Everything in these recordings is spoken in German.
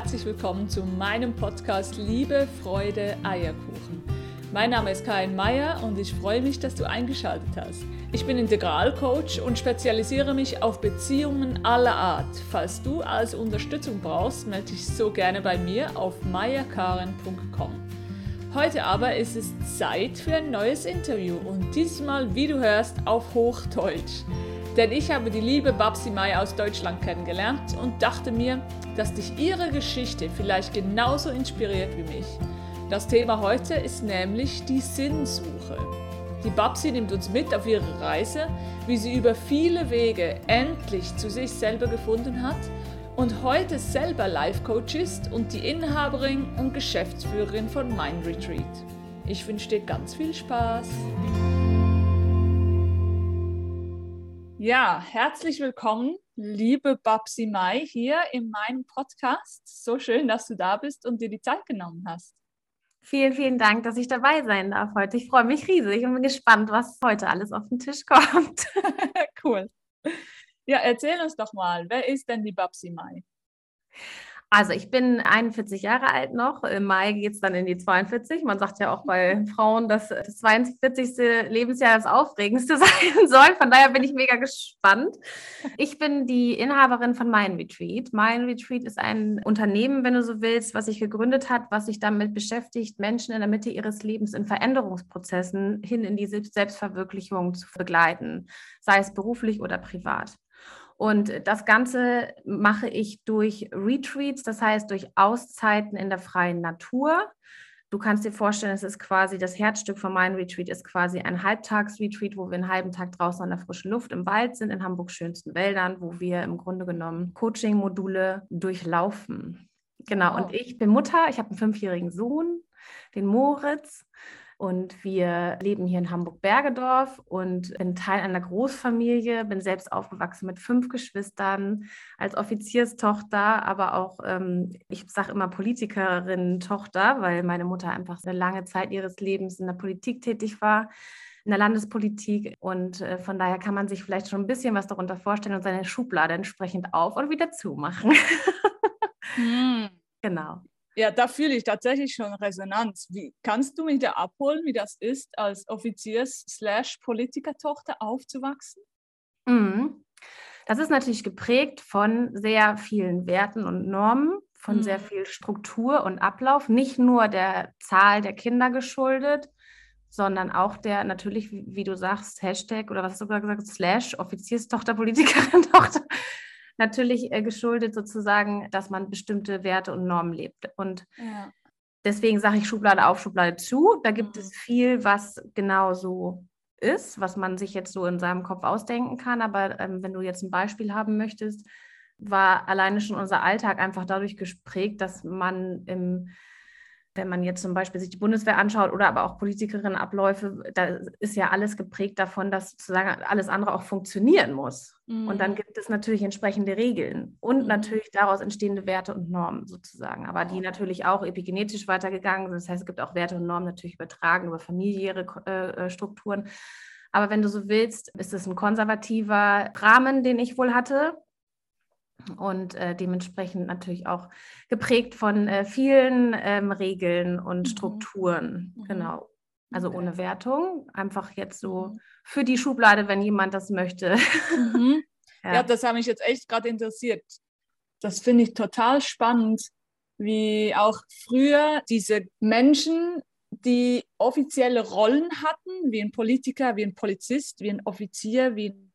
herzlich willkommen zu meinem Podcast Liebe, Freude, Eierkuchen. Mein Name ist Karin Meyer und ich freue mich, dass du eingeschaltet hast. Ich bin Integralcoach und spezialisiere mich auf Beziehungen aller Art. Falls du also Unterstützung brauchst, melde dich so gerne bei mir auf meyerkaren.com. Heute aber ist es Zeit für ein neues Interview und diesmal, wie du hörst, auf Hochdeutsch. Denn ich habe die liebe Babsi Mai aus Deutschland kennengelernt und dachte mir, dass dich ihre Geschichte vielleicht genauso inspiriert wie mich. Das Thema heute ist nämlich die Sinnsuche. Die Babsi nimmt uns mit auf ihre Reise, wie sie über viele Wege endlich zu sich selber gefunden hat und heute selber Life Coach ist und die Inhaberin und Geschäftsführerin von Mind Retreat. Ich wünsche dir ganz viel Spaß. Ja, herzlich willkommen, liebe Babsi Mai, hier in meinem Podcast. So schön, dass du da bist und dir die Zeit genommen hast. Vielen, vielen Dank, dass ich dabei sein darf heute. Ich freue mich riesig und bin gespannt, was heute alles auf den Tisch kommt. cool. Ja, erzähl uns doch mal, wer ist denn die Babsi Mai? Also ich bin 41 Jahre alt noch. Im Mai geht es dann in die 42. Man sagt ja auch bei Frauen, dass das 42. Lebensjahr das aufregendste sein soll. Von daher bin ich mega gespannt. Ich bin die Inhaberin von Mind Retreat. Mind Retreat ist ein Unternehmen, wenn du so willst, was sich gegründet hat, was sich damit beschäftigt, Menschen in der Mitte ihres Lebens in Veränderungsprozessen hin in die Selbstverwirklichung zu begleiten, sei es beruflich oder privat. Und das Ganze mache ich durch Retreats, das heißt durch Auszeiten in der freien Natur. Du kannst dir vorstellen, es ist quasi das Herzstück von meinem Retreat, ist quasi ein Halbtagsretreat, wo wir einen halben Tag draußen an der frischen Luft im Wald sind, in Hamburgs schönsten Wäldern, wo wir im Grunde genommen Coaching-Module durchlaufen. Genau, und ich bin Mutter, ich habe einen fünfjährigen Sohn, den Moritz. Und wir leben hier in Hamburg-Bergedorf und bin Teil einer Großfamilie, bin selbst aufgewachsen mit fünf Geschwistern, als Offizierstochter, aber auch, ähm, ich sage immer Politikerin-Tochter, weil meine Mutter einfach eine lange Zeit ihres Lebens in der Politik tätig war in der Landespolitik. Und äh, von daher kann man sich vielleicht schon ein bisschen was darunter vorstellen und seine Schublade entsprechend auf und wieder zumachen. hm. Genau. Ja, da fühle ich tatsächlich schon Resonanz. Wie kannst du mich da abholen, wie das ist, als Offiziers-Politikertochter aufzuwachsen? Mhm. Das ist natürlich geprägt von sehr vielen Werten und Normen, von mhm. sehr viel Struktur und Ablauf, nicht nur der Zahl der Kinder geschuldet, sondern auch der natürlich, wie, wie du sagst, Hashtag oder was hast du gerade gesagt, Slash, Offizierstochter, Politikerin, Tochter, natürlich äh, geschuldet sozusagen, dass man bestimmte Werte und Normen lebt. Und ja. deswegen sage ich Schublade auf, Schublade zu. Da gibt mhm. es viel, was genau so ist, was man sich jetzt so in seinem Kopf ausdenken kann. Aber ähm, wenn du jetzt ein Beispiel haben möchtest, war alleine schon unser Alltag einfach dadurch gesprägt, dass man im wenn man jetzt zum Beispiel sich die Bundeswehr anschaut oder aber auch Politikerinnenabläufe, da ist ja alles geprägt davon, dass sozusagen alles andere auch funktionieren muss. Mhm. Und dann mhm. gibt es natürlich entsprechende Regeln und mhm. natürlich daraus entstehende Werte und Normen sozusagen, aber die natürlich auch epigenetisch weitergegangen sind. Das heißt, es gibt auch Werte und Normen natürlich übertragen über familiäre äh, äh, Strukturen. Aber wenn du so willst, ist es ein konservativer Rahmen, den ich wohl hatte, und äh, dementsprechend natürlich auch geprägt von äh, vielen ähm, Regeln und mhm. Strukturen. Mhm. Genau. Also okay. ohne Wertung, einfach jetzt so mhm. für die Schublade, wenn jemand das möchte. Mhm. ja. ja, das hat mich jetzt echt gerade interessiert. Das finde ich total spannend, wie auch früher diese Menschen, die offizielle Rollen hatten, wie ein Politiker, wie ein Polizist, wie ein Offizier, wie ein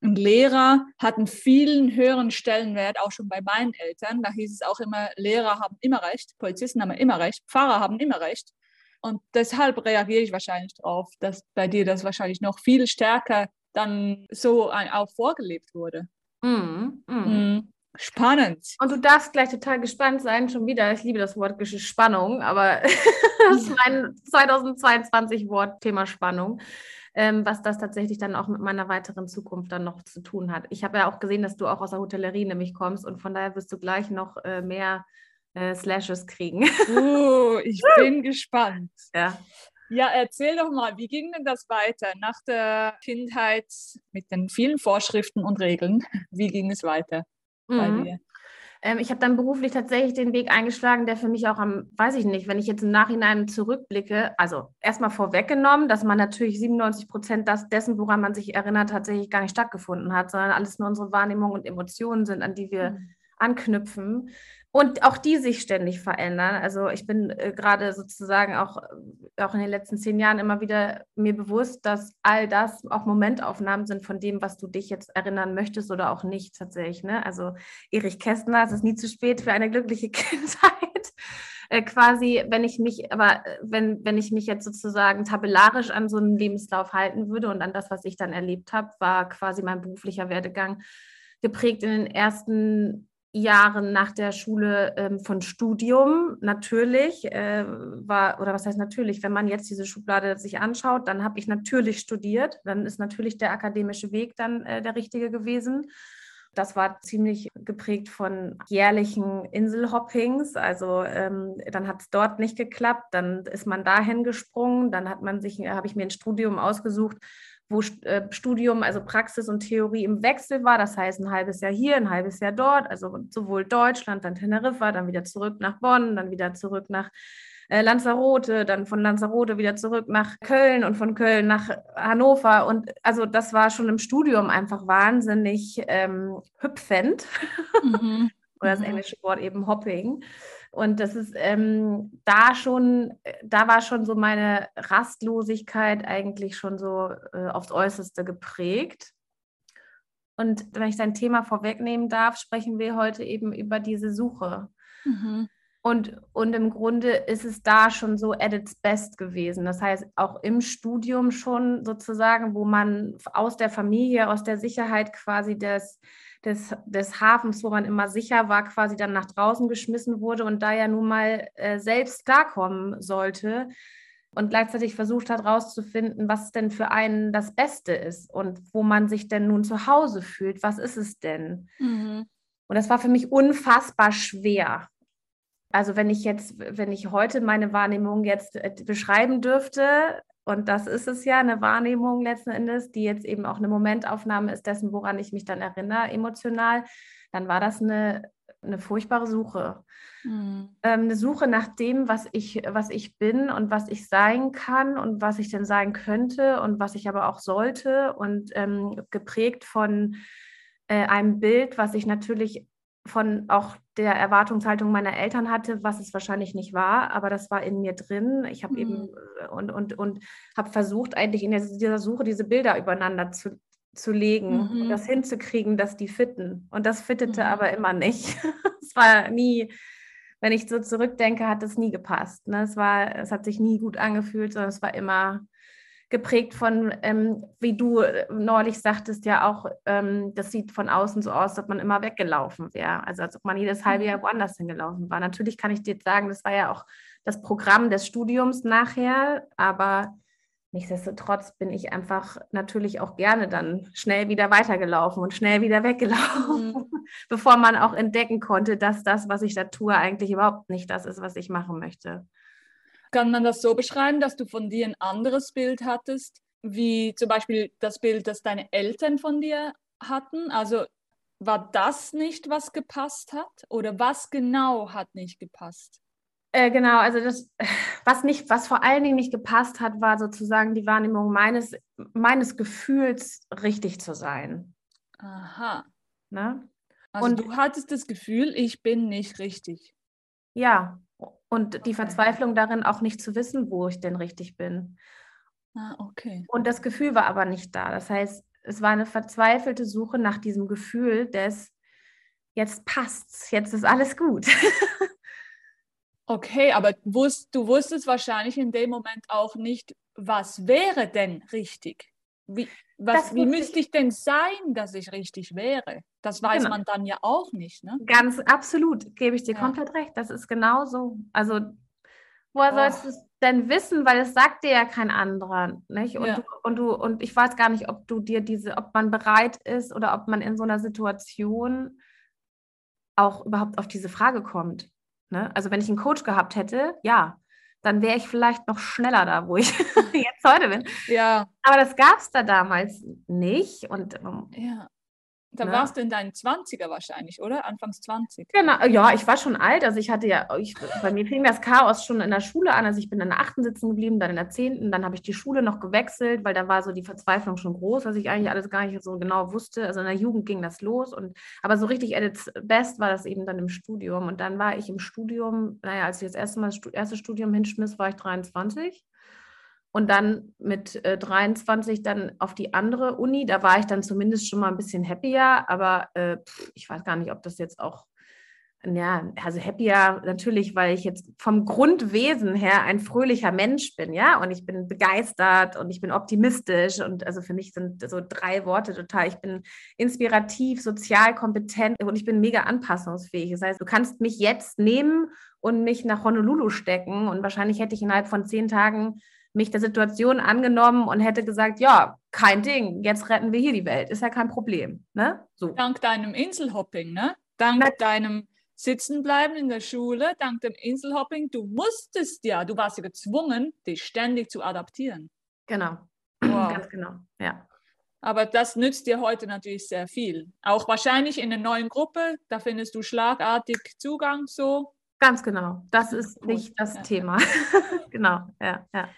und Lehrer hatten vielen höheren Stellenwert, auch schon bei meinen Eltern. Da hieß es auch immer, Lehrer haben immer recht, Polizisten haben immer recht, Pfarrer haben immer recht. Und deshalb reagiere ich wahrscheinlich darauf, dass bei dir das wahrscheinlich noch viel stärker dann so auch vorgelebt wurde. Mm, mm. Mm. Spannend. Und du darfst gleich total gespannt sein, schon wieder. Ich liebe das Wort Spannung, aber das ist mein 2022 Wort Thema Spannung ähm, was das tatsächlich dann auch mit meiner weiteren Zukunft dann noch zu tun hat. Ich habe ja auch gesehen, dass du auch aus der Hotellerie nämlich kommst und von daher wirst du gleich noch äh, mehr äh, Slashes kriegen. Uh, ich bin gespannt. Ja. Ja, erzähl doch mal, wie ging denn das weiter nach der Kindheit mit den vielen Vorschriften und Regeln? Wie ging es weiter mhm. bei dir? Ähm, ich habe dann beruflich tatsächlich den Weg eingeschlagen, der für mich auch am, weiß ich nicht, wenn ich jetzt im Nachhinein zurückblicke, also erstmal vorweggenommen, dass man natürlich 97 Prozent dessen, woran man sich erinnert, tatsächlich gar nicht stattgefunden hat, sondern alles nur unsere Wahrnehmungen und Emotionen sind, an die wir mhm. anknüpfen. Und auch die sich ständig verändern. Also ich bin äh, gerade sozusagen auch, äh, auch in den letzten zehn Jahren immer wieder mir bewusst, dass all das auch Momentaufnahmen sind von dem, was du dich jetzt erinnern möchtest oder auch nicht tatsächlich. Ne? Also Erich Kästner, es ist nie zu spät für eine glückliche Kindheit. Äh, quasi, wenn ich mich, aber äh, wenn, wenn ich mich jetzt sozusagen tabellarisch an so einen Lebenslauf halten würde und an das, was ich dann erlebt habe, war quasi mein beruflicher Werdegang geprägt in den ersten Jahren nach der Schule ähm, von Studium natürlich äh, war, oder was heißt natürlich, wenn man jetzt diese Schublade sich anschaut, dann habe ich natürlich studiert, dann ist natürlich der akademische Weg dann äh, der richtige gewesen. Das war ziemlich geprägt von jährlichen Inselhoppings. Also ähm, dann hat es dort nicht geklappt, dann ist man dahin gesprungen, dann hat man sich, habe ich mir ein Studium ausgesucht, wo äh, Studium, also Praxis und Theorie im Wechsel war. Das heißt, ein halbes Jahr hier, ein halbes Jahr dort, also sowohl Deutschland, dann Teneriffa, dann wieder zurück nach Bonn, dann wieder zurück nach äh, Lanzarote, dann von Lanzarote wieder zurück nach Köln und von Köln nach Hannover. Und also das war schon im Studium einfach wahnsinnig ähm, hüpfend. Mhm. Oder das mhm. englische Wort eben Hopping. Und das ist ähm, da schon, da war schon so meine Rastlosigkeit eigentlich schon so äh, aufs Äußerste geprägt. Und wenn ich dein Thema vorwegnehmen darf, sprechen wir heute eben über diese Suche. Mhm. Und, und im Grunde ist es da schon so at its best gewesen. Das heißt, auch im Studium schon sozusagen, wo man aus der Familie, aus der Sicherheit quasi des, des, des Hafens, wo man immer sicher war, quasi dann nach draußen geschmissen wurde und da ja nun mal äh, selbst klarkommen sollte und gleichzeitig versucht hat herauszufinden, was denn für einen das Beste ist und wo man sich denn nun zu Hause fühlt. Was ist es denn? Mhm. Und das war für mich unfassbar schwer. Also wenn ich jetzt, wenn ich heute meine Wahrnehmung jetzt äh, beschreiben dürfte, und das ist es ja, eine Wahrnehmung letzten Endes, die jetzt eben auch eine Momentaufnahme ist dessen, woran ich mich dann erinnere, emotional, dann war das eine, eine furchtbare Suche. Mhm. Ähm, eine Suche nach dem, was ich, was ich bin und was ich sein kann und was ich denn sein könnte und was ich aber auch sollte und ähm, geprägt von äh, einem Bild, was ich natürlich von auch der Erwartungshaltung meiner Eltern hatte, was es wahrscheinlich nicht war, aber das war in mir drin. Ich habe mhm. eben äh, und, und, und habe versucht, eigentlich in dieser Suche diese Bilder übereinander zu, zu legen mhm. das hinzukriegen, dass die fitten. Und das fittete mhm. aber immer nicht. es war nie, wenn ich so zurückdenke, hat es nie gepasst. Ne? Es, war, es hat sich nie gut angefühlt, sondern es war immer geprägt von, ähm, wie du äh, neulich sagtest, ja auch, ähm, das sieht von außen so aus, als ob man immer weggelaufen wäre. Also als ob man jedes halbe Jahr mhm. woanders hingelaufen war. Natürlich kann ich dir jetzt sagen, das war ja auch das Programm des Studiums nachher, aber nichtsdestotrotz bin ich einfach natürlich auch gerne dann schnell wieder weitergelaufen und schnell wieder weggelaufen, mhm. bevor man auch entdecken konnte, dass das, was ich da tue, eigentlich überhaupt nicht das ist, was ich machen möchte. Kann man das so beschreiben, dass du von dir ein anderes Bild hattest, wie zum Beispiel das Bild, das deine Eltern von dir hatten? Also war das nicht, was gepasst hat? Oder was genau hat nicht gepasst? Äh, genau, also das, was nicht, was vor allen Dingen nicht gepasst hat, war sozusagen die Wahrnehmung meines, meines Gefühls, richtig zu sein. Aha. Ne? Also Und du hattest das Gefühl, ich bin nicht richtig. Ja, und die Verzweiflung darin, auch nicht zu wissen, wo ich denn richtig bin. Ah, okay. Und das Gefühl war aber nicht da. Das heißt, es war eine verzweifelte Suche nach diesem Gefühl des, jetzt passt's, jetzt ist alles gut. okay, aber wusst, du wusstest wahrscheinlich in dem Moment auch nicht, was wäre denn richtig? Wie, was, wie müsste ich denn sein, dass ich richtig wäre? Das weiß genau. man dann ja auch nicht. Ne? Ganz absolut, gebe ich dir ja. komplett recht. Das ist genau so. Also, woher oh. sollst du es denn wissen? Weil es sagt dir ja kein anderer. Nicht? Und, ja. du, und, du, und ich weiß gar nicht, ob du dir diese, ob man bereit ist oder ob man in so einer Situation auch überhaupt auf diese Frage kommt. Ne? Also, wenn ich einen Coach gehabt hätte, ja, dann wäre ich vielleicht noch schneller da, wo ich jetzt heute bin. Ja. Aber das gab es da damals nicht. Und ähm, ja. Da ne? warst du in deinen 20er wahrscheinlich, oder? Anfangs 20. Genau, ja, ich war schon alt. Also ich hatte ja, ich, bei mir fing das Chaos schon in der Schule an. Also ich bin in der 8. sitzen geblieben, dann in der 10. Dann habe ich die Schule noch gewechselt, weil da war so die Verzweiflung schon groß, dass ich eigentlich alles gar nicht so genau wusste. Also in der Jugend ging das los. Und, aber so richtig at its best war das eben dann im Studium. Und dann war ich im Studium, naja, als ich das erste Mal das erste Studium hinschmiss, war ich 23. Und dann mit äh, 23 dann auf die andere Uni. Da war ich dann zumindest schon mal ein bisschen happier, aber äh, pff, ich weiß gar nicht, ob das jetzt auch, ja, also happier natürlich, weil ich jetzt vom Grundwesen her ein fröhlicher Mensch bin, ja, und ich bin begeistert und ich bin optimistisch und also für mich sind so drei Worte total, ich bin inspirativ, sozial kompetent und ich bin mega anpassungsfähig. Das heißt, du kannst mich jetzt nehmen und mich nach Honolulu stecken und wahrscheinlich hätte ich innerhalb von zehn Tagen mich der Situation angenommen und hätte gesagt, ja, kein Ding, jetzt retten wir hier die Welt, ist ja kein Problem, ne? So. Dank deinem Inselhopping, ne? Dank Na- deinem Sitzenbleiben in der Schule, dank dem Inselhopping, du musstest ja, du warst ja gezwungen, dich ständig zu adaptieren. Genau. Wow. Ganz genau. Ja. Aber das nützt dir heute natürlich sehr viel. Auch wahrscheinlich in der neuen Gruppe, da findest du schlagartig Zugang so. Ganz genau. Das ist nicht das Ja. Thema. genau. Ja, ja.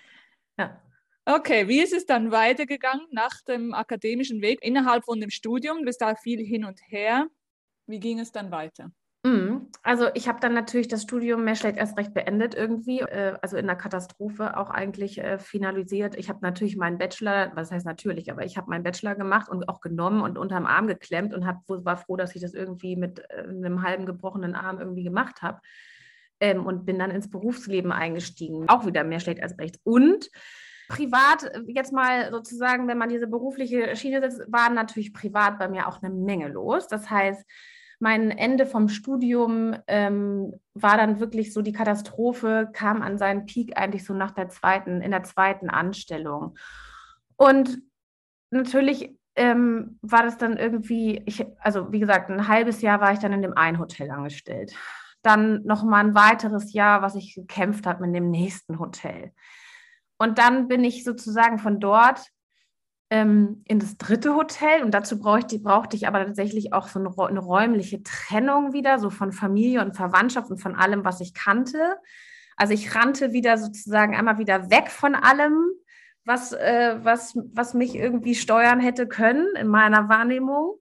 Okay, wie ist es dann weitergegangen nach dem akademischen Weg innerhalb von dem Studium? Du bist da viel hin und her. Wie ging es dann weiter? Mhm. Also ich habe dann natürlich das Studium mehr schlecht erst recht beendet irgendwie, äh, also in der Katastrophe auch eigentlich äh, finalisiert. Ich habe natürlich meinen Bachelor, was heißt natürlich, aber ich habe meinen Bachelor gemacht und auch genommen und unterm Arm geklemmt und hab, war froh, dass ich das irgendwie mit äh, einem halben gebrochenen Arm irgendwie gemacht habe ähm, und bin dann ins Berufsleben eingestiegen. Auch wieder mehr schlecht als recht. Und privat, äh, jetzt mal sozusagen, wenn man diese berufliche Schiene setzt, war natürlich privat bei mir auch eine Menge los. Das heißt, mein Ende vom Studium ähm, war dann wirklich so, die Katastrophe kam an seinen Peak eigentlich so nach der zweiten, in der zweiten Anstellung. Und natürlich ähm, war das dann irgendwie, ich, also wie gesagt, ein halbes Jahr war ich dann in dem einen Hotel angestellt. Dann nochmal ein weiteres Jahr, was ich gekämpft habe mit dem nächsten Hotel. Und dann bin ich sozusagen von dort ähm, in das dritte Hotel und dazu brauchte, brauchte ich aber tatsächlich auch so eine, eine räumliche Trennung wieder, so von Familie und Verwandtschaft und von allem, was ich kannte. Also ich rannte wieder sozusagen einmal wieder weg von allem, was, äh, was, was mich irgendwie steuern hätte können in meiner Wahrnehmung.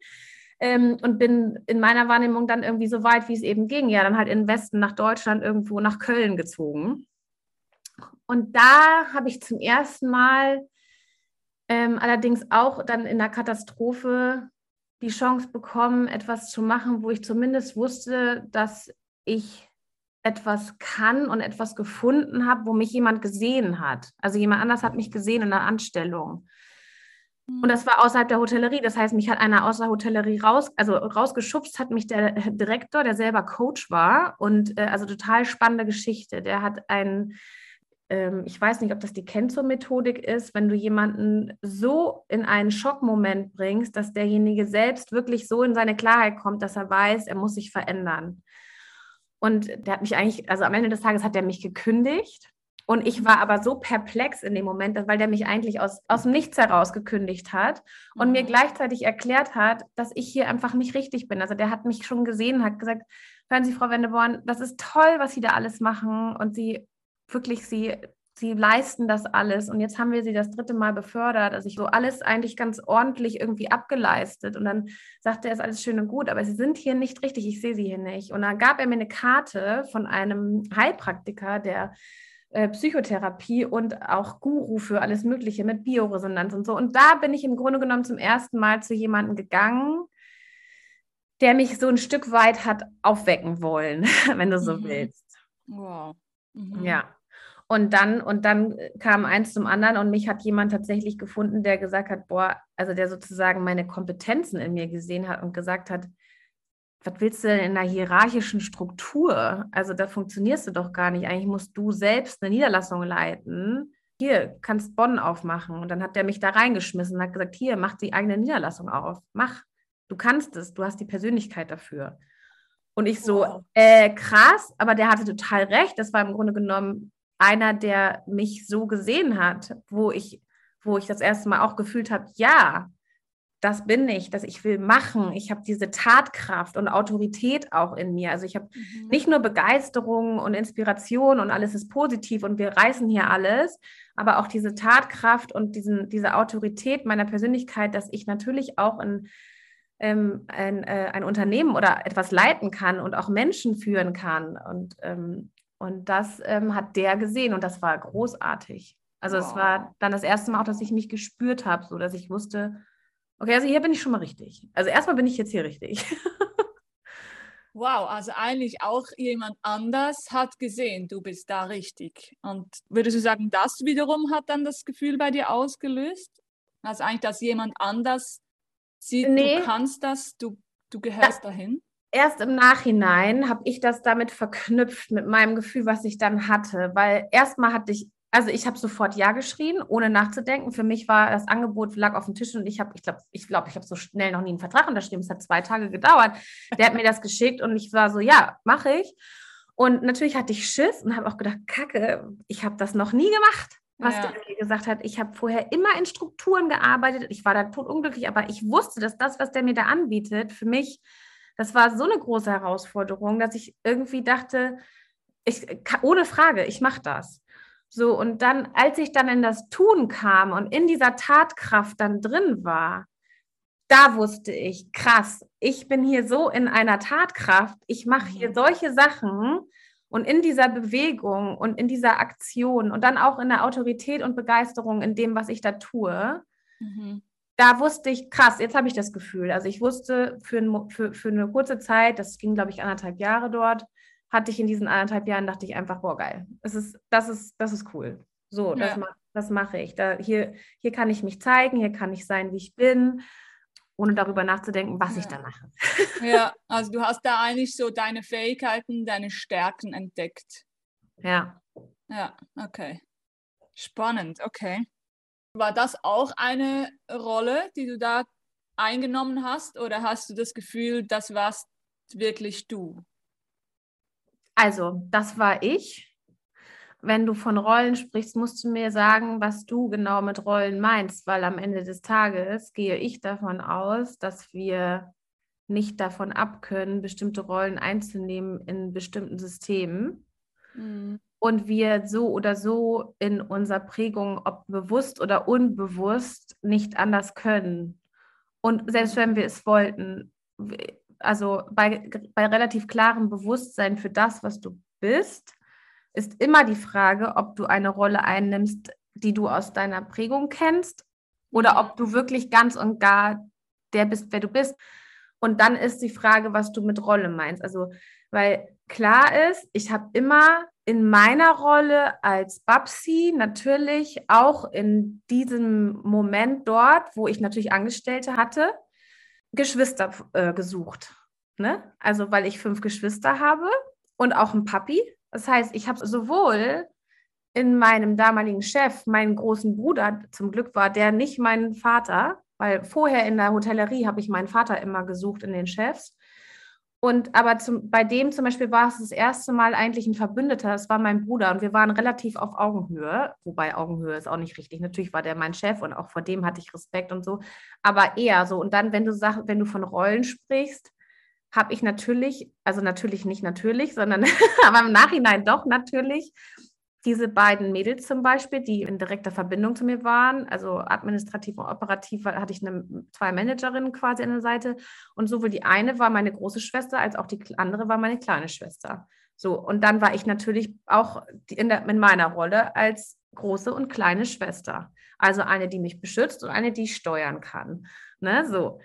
Ähm, und bin in meiner Wahrnehmung dann irgendwie so weit, wie es eben ging. Ja, dann halt in den Westen, nach Deutschland, irgendwo nach Köln gezogen. Und da habe ich zum ersten Mal ähm, allerdings auch dann in der Katastrophe die Chance bekommen, etwas zu machen, wo ich zumindest wusste, dass ich etwas kann und etwas gefunden habe, wo mich jemand gesehen hat. Also jemand anders hat mich gesehen in der Anstellung. Und das war außerhalb der Hotellerie. Das heißt, mich hat einer aus der Hotellerie raus, also rausgeschubst, hat mich der Direktor, der selber Coach war. Und äh, also total spannende Geschichte. Der hat einen, ähm, ich weiß nicht, ob das die Kenzo-Methodik ist, wenn du jemanden so in einen Schockmoment bringst, dass derjenige selbst wirklich so in seine Klarheit kommt, dass er weiß, er muss sich verändern. Und der hat mich eigentlich, also am Ende des Tages hat er mich gekündigt. Und ich war aber so perplex in dem Moment, weil der mich eigentlich aus, aus dem Nichts heraus gekündigt hat und mir Mhm. gleichzeitig erklärt hat, dass ich hier einfach nicht richtig bin. Also der hat mich schon gesehen, hat gesagt, hören Sie, Frau Wendeborn, das ist toll, was Sie da alles machen und Sie wirklich, Sie, Sie leisten das alles und jetzt haben wir Sie das dritte Mal befördert. Also ich so alles eigentlich ganz ordentlich irgendwie abgeleistet und dann sagte er, ist alles schön und gut, aber Sie sind hier nicht richtig, ich sehe Sie hier nicht. Und dann gab er mir eine Karte von einem Heilpraktiker, der Psychotherapie und auch Guru für alles Mögliche mit Bioresonanz und so. Und da bin ich im Grunde genommen zum ersten Mal zu jemandem gegangen, der mich so ein Stück weit hat aufwecken wollen, wenn du so Mhm. willst. Wow. Mhm. Ja. Und dann, und dann kam eins zum anderen und mich hat jemand tatsächlich gefunden, der gesagt hat, boah, also der sozusagen meine Kompetenzen in mir gesehen hat und gesagt hat, was willst du denn in einer hierarchischen Struktur? Also da funktionierst du doch gar nicht. Eigentlich musst du selbst eine Niederlassung leiten. Hier, kannst Bonn aufmachen. Und dann hat der mich da reingeschmissen und hat gesagt, hier, mach die eigene Niederlassung auf. Mach. Du kannst es. Du hast die Persönlichkeit dafür. Und ich so, äh, krass, aber der hatte total recht. Das war im Grunde genommen einer, der mich so gesehen hat, wo ich, wo ich das erste Mal auch gefühlt habe, ja, das bin ich, dass ich will machen. Ich habe diese Tatkraft und Autorität auch in mir. Also ich habe mhm. nicht nur Begeisterung und Inspiration und alles ist positiv und wir reißen hier alles, aber auch diese Tatkraft und diesen, diese Autorität meiner Persönlichkeit, dass ich natürlich auch in, ähm, ein, äh, ein, Unternehmen oder etwas leiten kann und auch Menschen führen kann. Und, ähm, und das ähm, hat der gesehen und das war großartig. Also wow. es war dann das erste Mal auch, dass ich mich gespürt habe, so dass ich wusste, Okay, also hier bin ich schon mal richtig. Also erstmal bin ich jetzt hier richtig. Wow, also eigentlich auch jemand anders hat gesehen, du bist da richtig. Und würdest du sagen, das wiederum hat dann das Gefühl bei dir ausgelöst? Also eigentlich, dass jemand anders sieht, nee. du kannst das, du, du gehörst ja. dahin? Erst im Nachhinein habe ich das damit verknüpft, mit meinem Gefühl, was ich dann hatte. Weil erstmal hatte ich also ich habe sofort Ja geschrien, ohne nachzudenken. Für mich war das Angebot lag auf dem Tisch und ich habe, ich glaube, ich glaube, ich habe so schnell noch nie einen Vertrag unterschrieben. Es hat zwei Tage gedauert. Der hat mir das geschickt und ich war so, ja, mache ich. Und natürlich hatte ich Schiss und habe auch gedacht, Kacke, ich habe das noch nie gemacht, was ja. der mir gesagt hat. Ich habe vorher immer in Strukturen gearbeitet. Ich war da totunglücklich, aber ich wusste, dass das, was der mir da anbietet, für mich, das war so eine große Herausforderung, dass ich irgendwie dachte, ich, ohne Frage, ich mache das. So, und dann, als ich dann in das Tun kam und in dieser Tatkraft dann drin war, da wusste ich, krass, ich bin hier so in einer Tatkraft, ich mache hier mhm. solche Sachen und in dieser Bewegung und in dieser Aktion und dann auch in der Autorität und Begeisterung in dem, was ich da tue, mhm. da wusste ich, krass, jetzt habe ich das Gefühl. Also ich wusste für, ein, für, für eine kurze Zeit, das ging, glaube ich, anderthalb Jahre dort, hatte ich in diesen anderthalb Jahren, dachte ich einfach, boah, geil. Das ist, das ist, das ist cool. So, ja. das, das mache ich. Da, hier, hier kann ich mich zeigen, hier kann ich sein, wie ich bin, ohne darüber nachzudenken, was ja. ich da mache. Ja, also du hast da eigentlich so deine Fähigkeiten, deine Stärken entdeckt. Ja. Ja, okay. Spannend, okay. War das auch eine Rolle, die du da eingenommen hast oder hast du das Gefühl, das warst wirklich du? Also, das war ich. Wenn du von Rollen sprichst, musst du mir sagen, was du genau mit Rollen meinst, weil am Ende des Tages gehe ich davon aus, dass wir nicht davon abkönnen, bestimmte Rollen einzunehmen in bestimmten Systemen. Mhm. Und wir so oder so in unserer Prägung, ob bewusst oder unbewusst, nicht anders können. Und selbst wenn wir es wollten, also bei, bei relativ klarem Bewusstsein für das, was du bist, ist immer die Frage, ob du eine Rolle einnimmst, die du aus deiner Prägung kennst oder ob du wirklich ganz und gar der bist, wer du bist. Und dann ist die Frage, was du mit Rolle meinst. Also, weil klar ist, ich habe immer in meiner Rolle als Babsi natürlich auch in diesem Moment dort, wo ich natürlich Angestellte hatte, Geschwister äh, gesucht. Ne? Also, weil ich fünf Geschwister habe und auch einen Papi. Das heißt, ich habe sowohl in meinem damaligen Chef meinen großen Bruder, zum Glück war der nicht mein Vater, weil vorher in der Hotellerie habe ich meinen Vater immer gesucht in den Chefs. Und aber zum, bei dem zum Beispiel war es das erste Mal eigentlich ein Verbündeter, es war mein Bruder und wir waren relativ auf Augenhöhe, wobei Augenhöhe ist auch nicht richtig. Natürlich war der mein Chef und auch vor dem hatte ich Respekt und so, aber eher so. Und dann, wenn du sag, wenn du von Rollen sprichst, habe ich natürlich, also natürlich nicht natürlich, sondern aber im Nachhinein doch natürlich diese beiden Mädels zum Beispiel, die in direkter Verbindung zu mir waren, also administrativ und operativ, hatte ich eine, zwei Managerinnen quasi an der Seite. Und sowohl die eine war meine große Schwester, als auch die andere war meine kleine Schwester. So, und dann war ich natürlich auch in, der, in meiner Rolle als große und kleine Schwester. Also eine, die mich beschützt und eine, die ich steuern kann. Ne, so.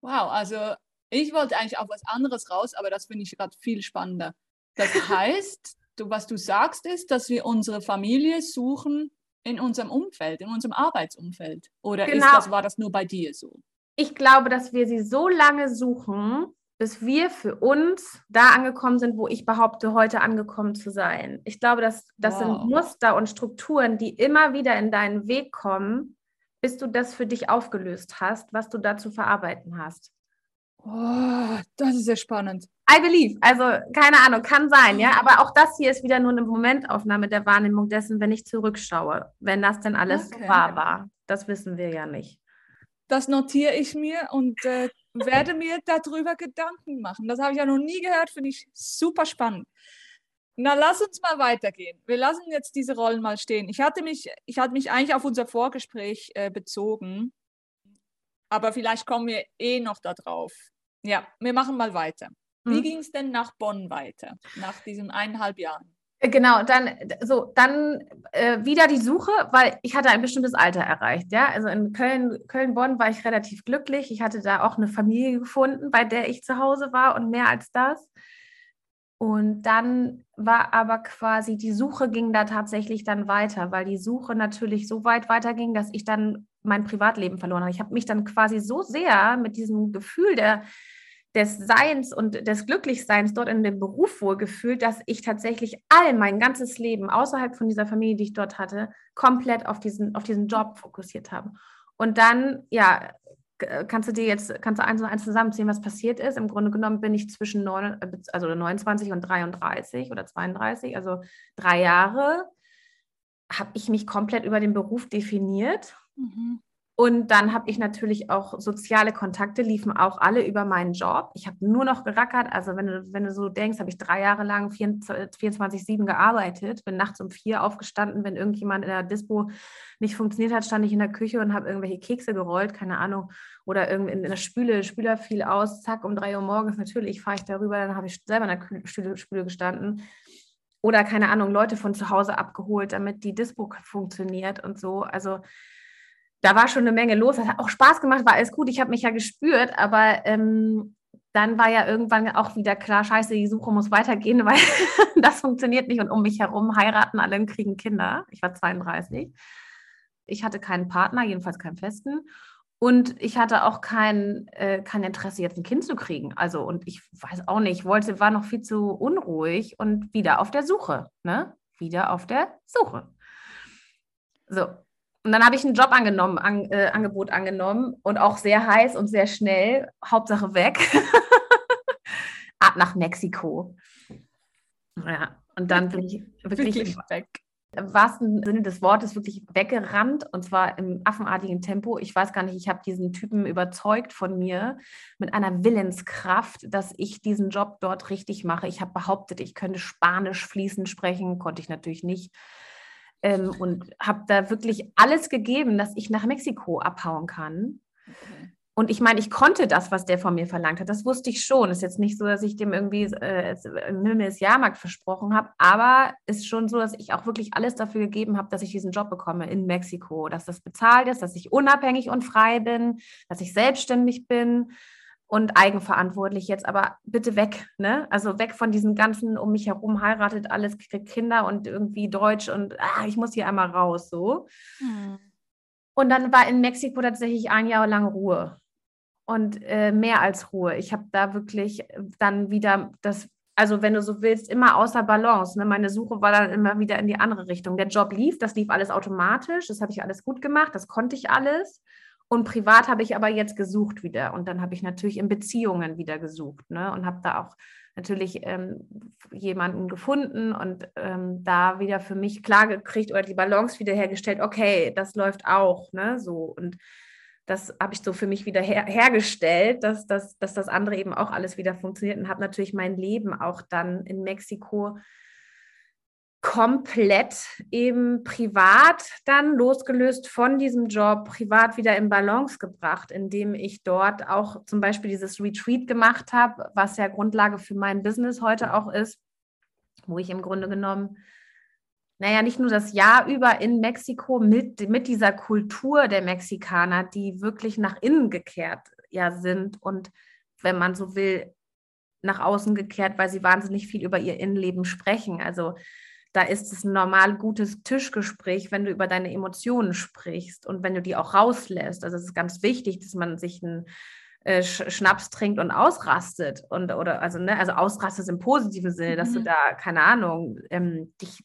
Wow, also ich wollte eigentlich auf was anderes raus, aber das finde ich gerade viel spannender. Das heißt, du, was du sagst, ist, dass wir unsere Familie suchen in unserem Umfeld, in unserem Arbeitsumfeld. Oder genau. ist das, war das nur bei dir so? Ich glaube, dass wir sie so lange suchen, bis wir für uns da angekommen sind, wo ich behaupte, heute angekommen zu sein. Ich glaube, dass das wow. sind Muster und Strukturen, die immer wieder in deinen Weg kommen, bis du das für dich aufgelöst hast, was du da zu verarbeiten hast. Oh, das ist sehr spannend. I believe. Also, keine Ahnung, kann sein, ja. Aber auch das hier ist wieder nur eine Momentaufnahme der Wahrnehmung dessen, wenn ich zurückschaue. Wenn das denn alles okay. so wahr war. Das wissen wir ja nicht. Das notiere ich mir und äh, werde mir darüber Gedanken machen. Das habe ich ja noch nie gehört, finde ich super spannend. Na, lass uns mal weitergehen. Wir lassen jetzt diese Rollen mal stehen. Ich hatte mich, ich hatte mich eigentlich auf unser Vorgespräch äh, bezogen, aber vielleicht kommen wir eh noch da drauf. Ja, wir machen mal weiter. Wie mhm. ging es denn nach Bonn weiter, nach diesen eineinhalb Jahren? Äh, genau, dann so, dann äh, wieder die Suche, weil ich hatte ein bestimmtes Alter erreicht. Ja, also in Köln, Köln-Bonn war ich relativ glücklich. Ich hatte da auch eine Familie gefunden, bei der ich zu Hause war und mehr als das. Und dann war aber quasi die Suche ging da tatsächlich dann weiter, weil die Suche natürlich so weit weiterging, dass ich dann mein Privatleben verloren habe. Ich habe mich dann quasi so sehr mit diesem Gefühl der des Seins und des Glücklichseins dort in dem Beruf wohlgefühlt, dass ich tatsächlich all mein ganzes Leben außerhalb von dieser Familie, die ich dort hatte, komplett auf diesen, auf diesen Job fokussiert habe. Und dann, ja, kannst du dir jetzt, kannst du eins und eins zusammenziehen, was passiert ist. Im Grunde genommen bin ich zwischen neun, also 29 und 33 oder 32, also drei Jahre, habe ich mich komplett über den Beruf definiert. Mhm. Und dann habe ich natürlich auch soziale Kontakte, liefen auch alle über meinen Job. Ich habe nur noch gerackert. Also wenn du, wenn du so denkst, habe ich drei Jahre lang 24-7 gearbeitet, bin nachts um vier aufgestanden, wenn irgendjemand in der Dispo nicht funktioniert hat, stand ich in der Küche und habe irgendwelche Kekse gerollt, keine Ahnung. Oder irgendwie in der Spüle, Spüler fiel aus, zack, um drei Uhr morgens, natürlich fahre ich darüber, dann habe ich selber in der Spüle, Spüle gestanden. Oder keine Ahnung, Leute von zu Hause abgeholt, damit die Dispo funktioniert und so. Also da war schon eine Menge los. Das hat auch Spaß gemacht, war alles gut. Ich habe mich ja gespürt, aber ähm, dann war ja irgendwann auch wieder klar, scheiße, die Suche muss weitergehen, weil das funktioniert nicht. Und um mich herum heiraten alle und kriegen Kinder. Ich war 32. Ich hatte keinen Partner, jedenfalls keinen festen. Und ich hatte auch kein, äh, kein Interesse, jetzt ein Kind zu kriegen. Also, und ich weiß auch nicht, wollte, war noch viel zu unruhig und wieder auf der Suche. Ne? Wieder auf der Suche. So, und dann habe ich einen Job angenommen, an, äh, Angebot angenommen und auch sehr heiß und sehr schnell. Hauptsache weg. Ab nach Mexiko. Ja, und dann bin ich wirklich, wirklich weg. Im wahrsten Sinne des Wortes wirklich weggerannt und zwar im affenartigen Tempo. Ich weiß gar nicht, ich habe diesen Typen überzeugt von mir mit einer Willenskraft, dass ich diesen Job dort richtig mache. Ich habe behauptet, ich könnte Spanisch fließend sprechen, konnte ich natürlich nicht ähm, und habe da wirklich alles gegeben, dass ich nach Mexiko abhauen kann. Okay. Und ich meine, ich konnte das, was der von mir verlangt hat. Das wusste ich schon. Ist jetzt nicht so, dass ich dem irgendwie äh, im Himmel des Jahrmarkt versprochen habe, aber ist schon so, dass ich auch wirklich alles dafür gegeben habe, dass ich diesen Job bekomme in Mexiko, dass das bezahlt ist, dass ich unabhängig und frei bin, dass ich selbstständig bin und eigenverantwortlich jetzt, aber bitte weg, ne? Also weg von diesen ganzen um mich herum heiratet alles, kriegt Kinder und irgendwie Deutsch und ah, ich muss hier einmal raus, so. Mhm. Und dann war in Mexiko tatsächlich ein Jahr lang Ruhe und äh, mehr als Ruhe. Ich habe da wirklich dann wieder das, also wenn du so willst, immer außer Balance. Ne? Meine Suche war dann immer wieder in die andere Richtung. Der Job lief, das lief alles automatisch, das habe ich alles gut gemacht, das konnte ich alles. Und privat habe ich aber jetzt gesucht wieder. Und dann habe ich natürlich in Beziehungen wieder gesucht ne? und habe da auch natürlich ähm, jemanden gefunden und ähm, da wieder für mich klar gekriegt oder die Balance wiederhergestellt, okay, das läuft auch, ne? So. Und das habe ich so für mich wieder her hergestellt, dass, dass, dass das andere eben auch alles wieder funktioniert und habe natürlich mein Leben auch dann in Mexiko komplett eben privat dann losgelöst von diesem Job, privat wieder in Balance gebracht, indem ich dort auch zum Beispiel dieses Retreat gemacht habe, was ja Grundlage für mein Business heute auch ist, wo ich im Grunde genommen, naja, nicht nur das Jahr über in Mexiko mit, mit dieser Kultur der Mexikaner, die wirklich nach innen gekehrt ja sind und wenn man so will, nach außen gekehrt, weil sie wahnsinnig viel über ihr Innenleben sprechen. Also da ist es ein normal gutes Tischgespräch, wenn du über deine Emotionen sprichst und wenn du die auch rauslässt. Also es ist ganz wichtig, dass man sich einen äh, Schnaps trinkt und ausrastet und oder also ne, also ausrastet im positiven Sinne, dass mhm. du da keine Ahnung ähm, dich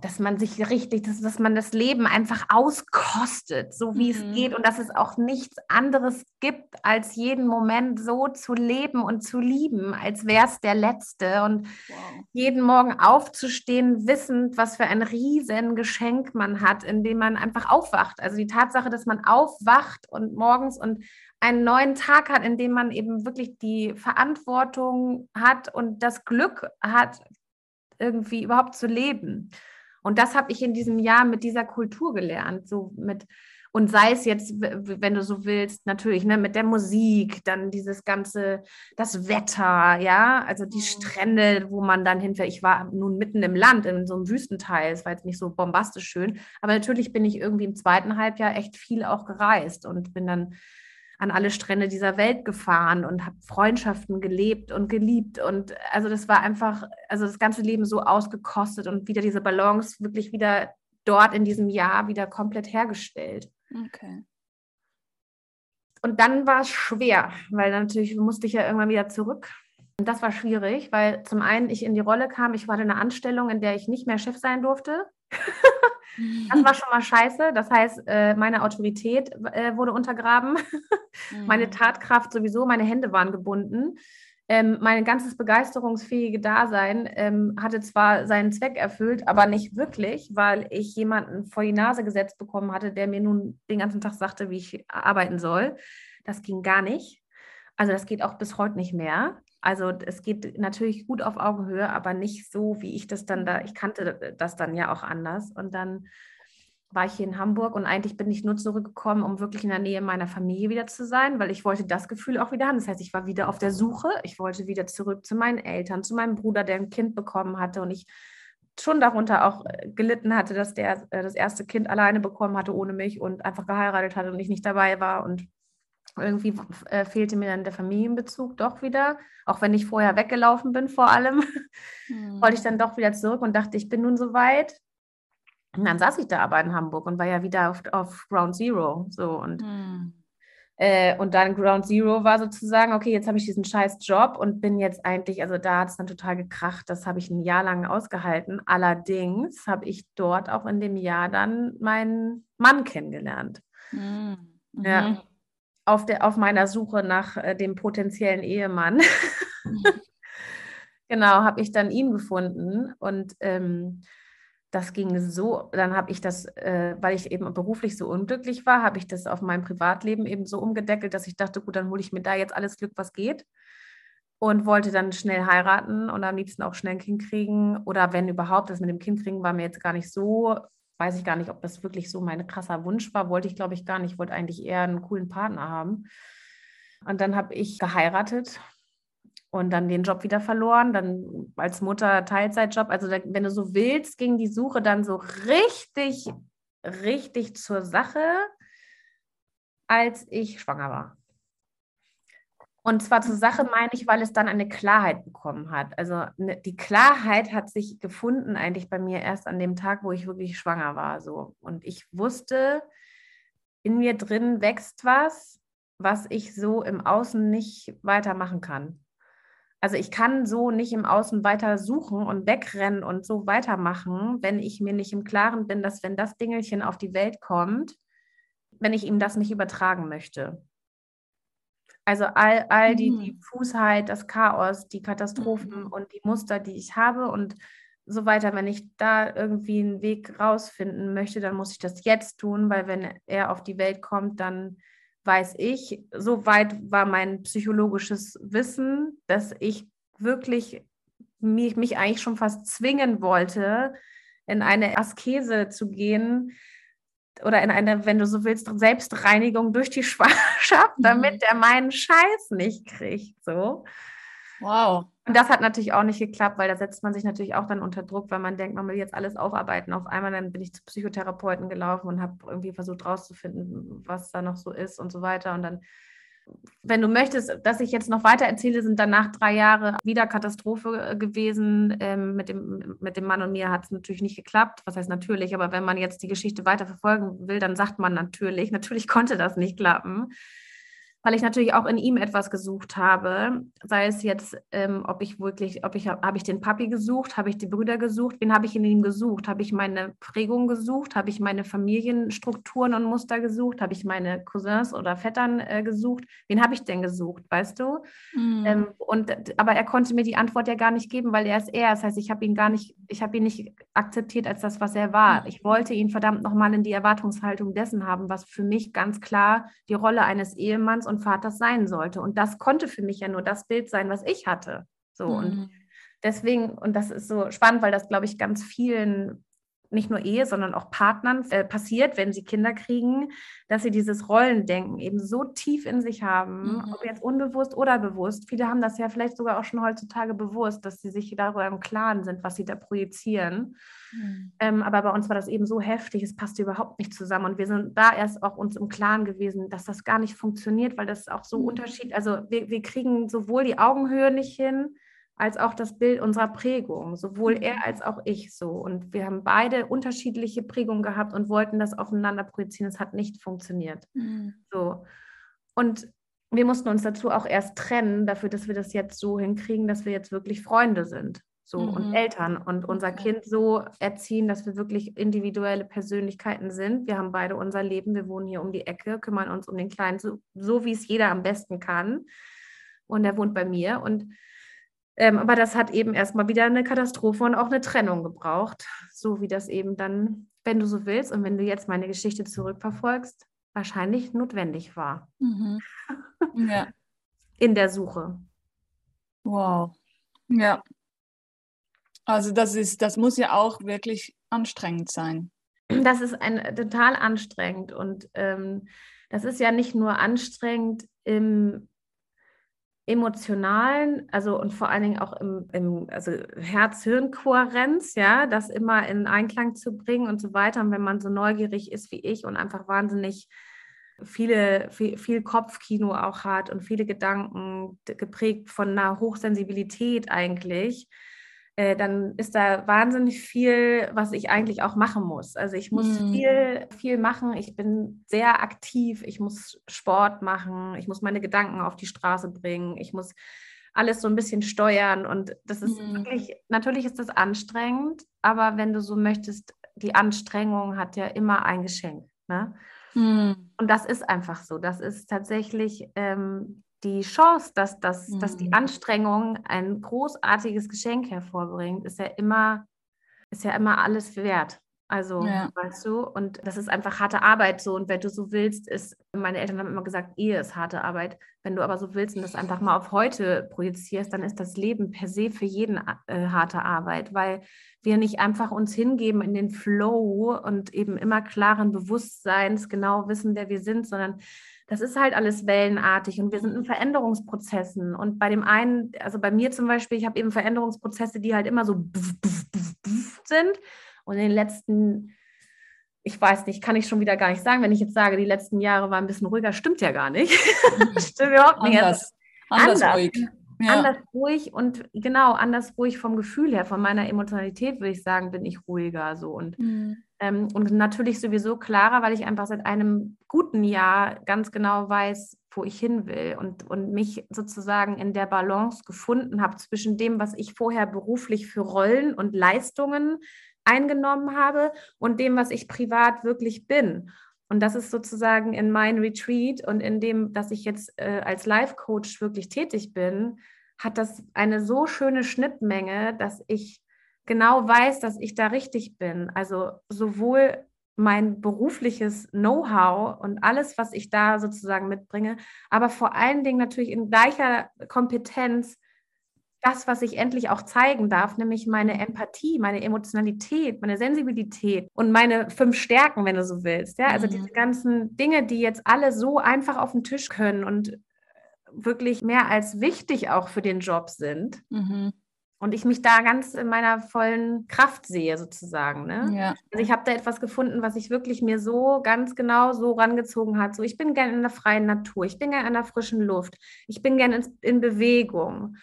dass man sich richtig, dass, dass man das Leben einfach auskostet, so wie mhm. es geht und dass es auch nichts anderes gibt, als jeden Moment so zu leben und zu lieben, als wäre es der letzte und wow. jeden Morgen aufzustehen, wissend, was für ein riesen Geschenk man hat, indem man einfach aufwacht. Also die Tatsache, dass man aufwacht und morgens und einen neuen Tag hat, in dem man eben wirklich die Verantwortung hat und das Glück hat, irgendwie überhaupt zu leben. Und das habe ich in diesem Jahr mit dieser Kultur gelernt, so mit und sei es jetzt, wenn du so willst, natürlich, ne, mit der Musik, dann dieses ganze, das Wetter, ja, also die mhm. Strände, wo man dann hinfährt. Ich war nun mitten im Land, in so einem Wüstenteil, es war jetzt nicht so bombastisch schön, aber natürlich bin ich irgendwie im zweiten Halbjahr echt viel auch gereist und bin dann an alle Strände dieser Welt gefahren und habe Freundschaften gelebt und geliebt. Und also das war einfach, also das ganze Leben so ausgekostet und wieder diese Balance wirklich wieder dort in diesem Jahr wieder komplett hergestellt. Okay. Und dann war es schwer, weil natürlich musste ich ja irgendwann wieder zurück. Und das war schwierig, weil zum einen ich in die Rolle kam, ich war in einer Anstellung, in der ich nicht mehr Chef sein durfte. Das war schon mal scheiße. Das heißt, äh, meine Autorität äh, wurde untergraben, meine mhm. Tatkraft sowieso, meine Hände waren gebunden. Ähm, mein ganzes begeisterungsfähige Dasein ähm, hatte zwar seinen Zweck erfüllt, aber nicht wirklich, weil ich jemanden vor die Nase gesetzt bekommen hatte, der mir nun den ganzen Tag sagte, wie ich arbeiten soll. Das ging gar nicht. Also das geht auch bis heute nicht mehr. Also es geht natürlich gut auf Augenhöhe, aber nicht so, wie ich das dann da, ich kannte das dann ja auch anders. Und dann war ich hier in Hamburg und eigentlich bin ich nur zurückgekommen, um wirklich in der Nähe meiner Familie wieder zu sein, weil ich wollte das Gefühl auch wieder haben. Das heißt, ich war wieder auf der Suche. Ich wollte wieder zurück zu meinen Eltern, zu meinem Bruder, der ein Kind bekommen hatte und ich schon darunter auch äh, gelitten hatte, dass der äh, das erste Kind alleine bekommen hatte ohne mich und einfach geheiratet hatte und ich nicht dabei war und irgendwie äh, fehlte mir dann der Familienbezug doch wieder, auch wenn ich vorher weggelaufen bin vor allem, mhm. wollte ich dann doch wieder zurück und dachte, ich bin nun soweit. Und dann saß ich da aber in Hamburg und war ja wieder auf, auf Ground Zero. So und, mhm. äh, und dann Ground Zero war sozusagen, okay, jetzt habe ich diesen scheiß Job und bin jetzt eigentlich, also da hat es dann total gekracht. Das habe ich ein Jahr lang ausgehalten. Allerdings habe ich dort auch in dem Jahr dann meinen Mann kennengelernt. Mhm. Ja. Auf, der, auf meiner Suche nach äh, dem potenziellen Ehemann. genau, habe ich dann ihn gefunden und ähm, das ging so, dann habe ich das, äh, weil ich eben beruflich so unglücklich war, habe ich das auf mein Privatleben eben so umgedeckelt, dass ich dachte, gut, dann hole ich mir da jetzt alles Glück, was geht. Und wollte dann schnell heiraten und am liebsten auch schnell ein Kind kriegen. Oder wenn überhaupt, das mit dem Kind kriegen war mir jetzt gar nicht so weiß ich gar nicht, ob das wirklich so mein krasser Wunsch war. Wollte ich, glaube ich, gar nicht. Ich wollte eigentlich eher einen coolen Partner haben. Und dann habe ich geheiratet und dann den Job wieder verloren. Dann als Mutter Teilzeitjob. Also wenn du so willst, ging die Suche dann so richtig, richtig zur Sache, als ich schwanger war. Und zwar zur Sache meine ich, weil es dann eine Klarheit bekommen hat. Also ne, die Klarheit hat sich gefunden eigentlich bei mir erst an dem Tag, wo ich wirklich schwanger war. So. Und ich wusste, in mir drin wächst was, was ich so im Außen nicht weitermachen kann. Also ich kann so nicht im Außen weiter suchen und wegrennen und so weitermachen, wenn ich mir nicht im Klaren bin, dass wenn das Dingelchen auf die Welt kommt, wenn ich ihm das nicht übertragen möchte. Also all, all die mhm. Diffusheit, das Chaos, die Katastrophen mhm. und die Muster, die ich habe und so weiter. Wenn ich da irgendwie einen Weg rausfinden möchte, dann muss ich das jetzt tun, weil wenn er auf die Welt kommt, dann weiß ich, so weit war mein psychologisches Wissen, dass ich wirklich mich, mich eigentlich schon fast zwingen wollte, in eine Askese zu gehen, oder in eine, wenn du so willst, Selbstreinigung durch die Schwangerschaft, mhm. damit er meinen Scheiß nicht kriegt. So. Wow. Und das hat natürlich auch nicht geklappt, weil da setzt man sich natürlich auch dann unter Druck, weil man denkt, man will jetzt alles aufarbeiten. Auf einmal dann bin ich zu Psychotherapeuten gelaufen und habe irgendwie versucht rauszufinden, was da noch so ist und so weiter. Und dann wenn du möchtest, dass ich jetzt noch weiter erzähle, sind danach drei Jahre wieder Katastrophe äh, gewesen. Ähm, mit, dem, mit dem Mann und mir hat es natürlich nicht geklappt. Was heißt natürlich? Aber wenn man jetzt die Geschichte weiter verfolgen will, dann sagt man natürlich. Natürlich konnte das nicht klappen. Weil ich natürlich auch in ihm etwas gesucht habe. Sei es jetzt, ähm, ob ich wirklich, ob ich, habe ich den Papi gesucht, habe ich die Brüder gesucht, wen habe ich in ihm gesucht? Habe ich meine Prägung gesucht? Habe ich meine Familienstrukturen und Muster gesucht? Habe ich meine Cousins oder Vettern äh, gesucht? Wen habe ich denn gesucht, weißt du? Mhm. Ähm, und, aber er konnte mir die Antwort ja gar nicht geben, weil er ist er. Das heißt, ich habe ihn gar nicht, ich habe ihn nicht akzeptiert als das, was er war. Mhm. Ich wollte ihn verdammt nochmal in die Erwartungshaltung dessen haben, was für mich ganz klar die Rolle eines Ehemanns und Vaters sein sollte. Und das konnte für mich ja nur das Bild sein, was ich hatte. So mhm. und deswegen, und das ist so spannend, weil das, glaube ich, ganz vielen nicht nur Ehe, sondern auch Partnern äh, passiert, wenn sie Kinder kriegen, dass sie dieses Rollendenken eben so tief in sich haben, mhm. ob jetzt unbewusst oder bewusst. Viele haben das ja vielleicht sogar auch schon heutzutage bewusst, dass sie sich darüber im Klaren sind, was sie da projizieren. Mhm. Ähm, aber bei uns war das eben so heftig, es passte überhaupt nicht zusammen. Und wir sind da erst auch uns im Klaren gewesen, dass das gar nicht funktioniert, weil das auch so mhm. Unterschied, also wir, wir kriegen sowohl die Augenhöhe nicht hin, als auch das Bild unserer Prägung, sowohl er mhm. als auch ich so. Und wir haben beide unterschiedliche Prägungen gehabt und wollten das aufeinander projizieren. Es hat nicht funktioniert. Mhm. So. Und wir mussten uns dazu auch erst trennen, dafür, dass wir das jetzt so hinkriegen, dass wir jetzt wirklich Freunde sind. So mhm. und Eltern und unser Kind so erziehen, dass wir wirklich individuelle Persönlichkeiten sind. Wir haben beide unser Leben, wir wohnen hier um die Ecke, kümmern uns um den Kleinen, so, so wie es jeder am besten kann. Und er wohnt bei mir. Und ähm, aber das hat eben erstmal wieder eine Katastrophe und auch eine Trennung gebraucht, so wie das eben dann, wenn du so willst und wenn du jetzt meine Geschichte zurückverfolgst, wahrscheinlich notwendig war. Mhm. Ja. In der Suche. Wow. Ja. Also das ist, das muss ja auch wirklich anstrengend sein. Das ist ein total anstrengend und ähm, das ist ja nicht nur anstrengend im emotionalen, also und vor allen Dingen auch im, im also Herz-Hirn-Kohärenz, ja, das immer in Einklang zu bringen und so weiter. Und wenn man so neugierig ist wie ich und einfach wahnsinnig viele, viel, viel Kopfkino auch hat und viele Gedanken geprägt von einer Hochsensibilität eigentlich, äh, dann ist da wahnsinnig viel, was ich eigentlich auch machen muss. Also ich muss mhm. viel, viel machen. Ich bin sehr aktiv. Ich muss Sport machen. Ich muss meine Gedanken auf die Straße bringen. Ich muss alles so ein bisschen steuern. Und das ist mhm. wirklich, natürlich ist das anstrengend, aber wenn du so möchtest, die Anstrengung hat ja immer ein Geschenk. Ne? Mhm. Und das ist einfach so. Das ist tatsächlich ähm, die Chance, dass, dass, mhm. dass die mhm. Anstrengung ein großartiges Geschenk hervorbringt, ist ja immer, ist ja immer alles wert. Also, ja. weißt du, und das ist einfach harte Arbeit so. Und wenn du so willst, ist, meine Eltern haben immer gesagt, Ehe ist harte Arbeit. Wenn du aber so willst und das einfach mal auf heute projizierst, dann ist das Leben per se für jeden äh, harte Arbeit, weil wir nicht einfach uns hingeben in den Flow und eben immer klaren Bewusstseins genau wissen, wer wir sind, sondern das ist halt alles wellenartig und wir sind in Veränderungsprozessen. Und bei dem einen, also bei mir zum Beispiel, ich habe eben Veränderungsprozesse, die halt immer so sind. Und in den letzten, ich weiß nicht, kann ich schon wieder gar nicht sagen, wenn ich jetzt sage, die letzten Jahre waren ein bisschen ruhiger, stimmt ja gar nicht. stimmt überhaupt nicht. Anders, anders, anders ruhig. Ja. Anders ruhig und genau, anders ruhig vom Gefühl her, von meiner Emotionalität würde ich sagen, bin ich ruhiger so. Und mhm. Ähm, und natürlich sowieso klarer, weil ich einfach seit einem guten Jahr ganz genau weiß, wo ich hin will und, und mich sozusagen in der Balance gefunden habe zwischen dem, was ich vorher beruflich für Rollen und Leistungen eingenommen habe und dem, was ich privat wirklich bin. Und das ist sozusagen in mein Retreat und in dem, dass ich jetzt äh, als Life-Coach wirklich tätig bin, hat das eine so schöne Schnittmenge, dass ich genau weiß, dass ich da richtig bin. Also sowohl mein berufliches Know-how und alles, was ich da sozusagen mitbringe, aber vor allen Dingen natürlich in gleicher Kompetenz das, was ich endlich auch zeigen darf, nämlich meine Empathie, meine Emotionalität, meine Sensibilität und meine fünf Stärken, wenn du so willst. Ja, also mhm. diese ganzen Dinge, die jetzt alle so einfach auf den Tisch können und wirklich mehr als wichtig auch für den Job sind. Mhm und ich mich da ganz in meiner vollen Kraft sehe, sozusagen. Ne? Ja. Also ich habe da etwas gefunden, was ich wirklich mir so ganz genau so rangezogen hat. So, ich bin gerne in der freien Natur, ich bin gerne in der frischen Luft, ich bin gerne in, in Bewegung.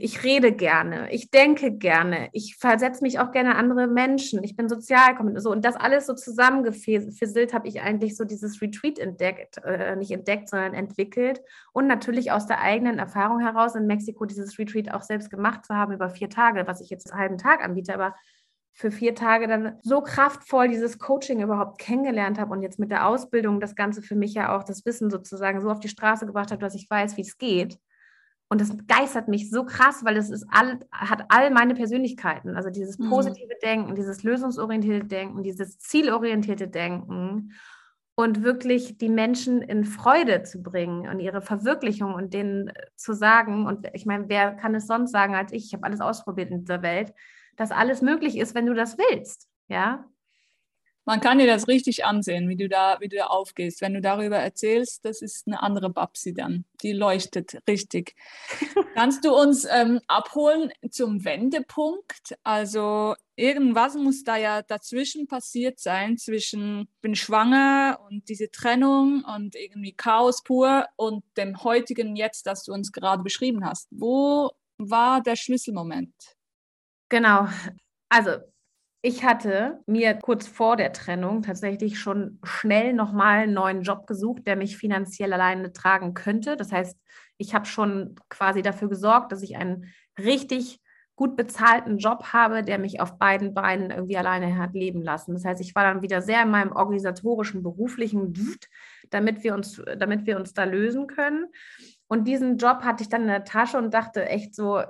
Ich rede gerne, ich denke gerne, ich versetze mich auch gerne andere Menschen, ich bin sozial so. Und das alles so zusammengefisselt habe ich eigentlich so dieses Retreat entdeckt, äh, nicht entdeckt, sondern entwickelt. Und natürlich aus der eigenen Erfahrung heraus in Mexiko dieses Retreat auch selbst gemacht zu haben über vier Tage, was ich jetzt einen halben Tag anbiete, aber für vier Tage dann so kraftvoll dieses Coaching überhaupt kennengelernt habe und jetzt mit der Ausbildung das Ganze für mich ja auch das Wissen sozusagen so auf die Straße gebracht habe, dass ich weiß, wie es geht und das begeistert mich so krass, weil es ist all, hat all meine Persönlichkeiten. Also dieses mhm. positive mhm. Denken, dieses lösungsorientierte Denken, dieses zielorientierte Denken und wirklich die Menschen in Freude zu bringen und ihre Verwirklichung und denen zu sagen, und ich meine, wer kann es sonst sagen als ich? Ich habe alles ausprobiert in dieser Welt, dass alles möglich ist, wenn du das willst. Ja, man kann dir das richtig ansehen, wie du da, wie du da aufgehst. Wenn du darüber erzählst, das ist eine andere Babsi dann. Die leuchtet richtig. Kannst du uns ähm, abholen zum Wendepunkt? Also irgendwas muss da ja dazwischen passiert sein, zwischen bin schwanger und diese Trennung und irgendwie Chaos pur und dem heutigen Jetzt, das du uns gerade beschrieben hast. Wo war der Schlüsselmoment? Genau. Also ich hatte mir kurz vor der Trennung tatsächlich schon schnell nochmal einen neuen Job gesucht, der mich finanziell alleine tragen könnte. Das heißt, ich habe schon quasi dafür gesorgt, dass ich einen richtig gut bezahlten Job habe, der mich auf beiden Beinen irgendwie alleine hat leben lassen. Das heißt, ich war dann wieder sehr in meinem organisatorischen, beruflichen Duft, damit wir uns, damit wir uns da lösen können. Und diesen Job hatte ich dann in der Tasche und dachte echt so,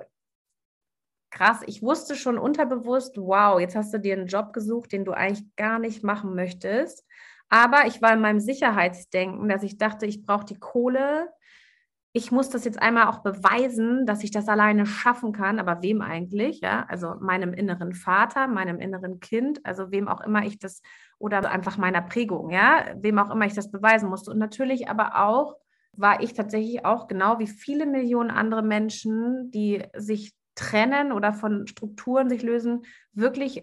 krass, ich wusste schon unterbewusst, wow, jetzt hast du dir einen Job gesucht, den du eigentlich gar nicht machen möchtest. Aber ich war in meinem Sicherheitsdenken, dass ich dachte, ich brauche die Kohle. Ich muss das jetzt einmal auch beweisen, dass ich das alleine schaffen kann. Aber wem eigentlich? Ja, also meinem inneren Vater, meinem inneren Kind, also wem auch immer ich das oder einfach meiner Prägung, ja, wem auch immer ich das beweisen musste. Und natürlich aber auch war ich tatsächlich auch genau wie viele Millionen andere Menschen, die sich trennen oder von Strukturen sich lösen, wirklich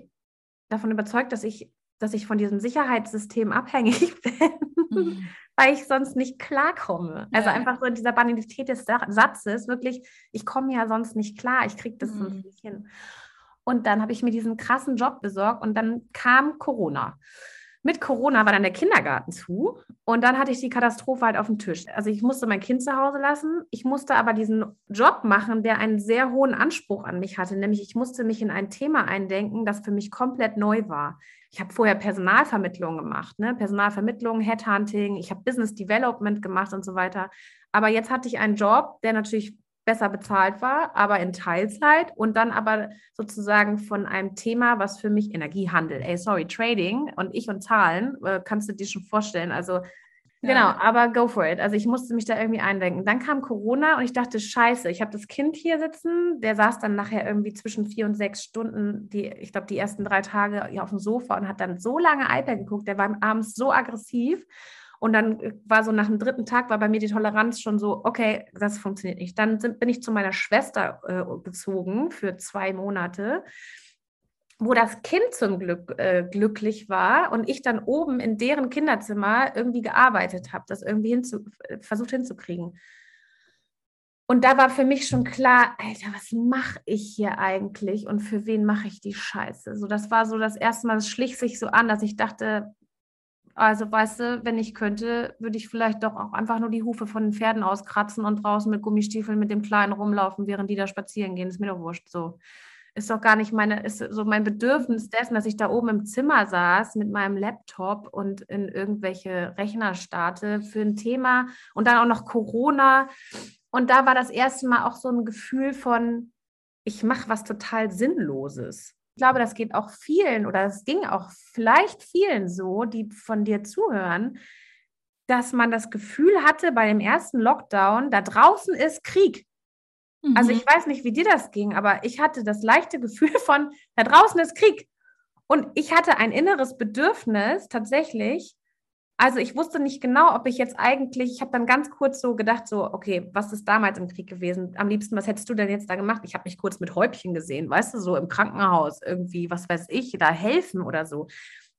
davon überzeugt, dass ich, dass ich von diesem Sicherheitssystem abhängig bin, mhm. weil ich sonst nicht klarkomme. Also ja. einfach so in dieser Banalität des Satzes, wirklich, ich komme ja sonst nicht klar, ich kriege das mhm. sonst nicht hin. Und dann habe ich mir diesen krassen Job besorgt und dann kam Corona mit Corona war dann der Kindergarten zu und dann hatte ich die Katastrophe halt auf dem Tisch. Also ich musste mein Kind zu Hause lassen. Ich musste aber diesen Job machen, der einen sehr hohen Anspruch an mich hatte, nämlich ich musste mich in ein Thema eindenken, das für mich komplett neu war. Ich habe vorher Personalvermittlung gemacht, ne? Personalvermittlung, Headhunting, ich habe Business Development gemacht und so weiter. Aber jetzt hatte ich einen Job, der natürlich besser bezahlt war, aber in Teilzeit und dann aber sozusagen von einem Thema, was für mich Energiehandel, ey, sorry, Trading und ich und Zahlen, äh, kannst du dir schon vorstellen. Also. Genau, aber go for it. Also ich musste mich da irgendwie eindenken. Dann kam Corona und ich dachte, scheiße, ich habe das Kind hier sitzen. Der saß dann nachher irgendwie zwischen vier und sechs Stunden, die, ich glaube, die ersten drei Tage hier auf dem Sofa und hat dann so lange iPad geguckt. Der war abends so aggressiv. Und dann äh, war so nach dem dritten Tag, war bei mir die Toleranz schon so, okay, das funktioniert nicht. Dann sind, bin ich zu meiner Schwester äh, gezogen für zwei Monate, wo das Kind zum Glück äh, glücklich war und ich dann oben in deren Kinderzimmer irgendwie gearbeitet habe, das irgendwie hinzu, äh, versucht hinzukriegen. Und da war für mich schon klar, Alter, was mache ich hier eigentlich und für wen mache ich die Scheiße? So, das war so das erste Mal, es schlich sich so an, dass ich dachte, also, weißt du, wenn ich könnte, würde ich vielleicht doch auch einfach nur die Hufe von den Pferden auskratzen und draußen mit Gummistiefeln mit dem Kleinen rumlaufen, während die da spazieren gehen. Ist mir doch wurscht. So ist doch gar nicht meine, ist so mein Bedürfnis dessen, dass ich da oben im Zimmer saß mit meinem Laptop und in irgendwelche Rechner starte für ein Thema und dann auch noch Corona. Und da war das erste Mal auch so ein Gefühl von, ich mache was total Sinnloses ich glaube, das geht auch vielen oder es ging auch vielleicht vielen so, die von dir zuhören, dass man das Gefühl hatte bei dem ersten Lockdown, da draußen ist Krieg. Mhm. Also ich weiß nicht, wie dir das ging, aber ich hatte das leichte Gefühl von, da draußen ist Krieg. Und ich hatte ein inneres Bedürfnis tatsächlich, also ich wusste nicht genau, ob ich jetzt eigentlich, ich habe dann ganz kurz so gedacht, so, okay, was ist damals im Krieg gewesen? Am liebsten, was hättest du denn jetzt da gemacht? Ich habe mich kurz mit Häubchen gesehen, weißt du, so im Krankenhaus irgendwie, was weiß ich, da helfen oder so.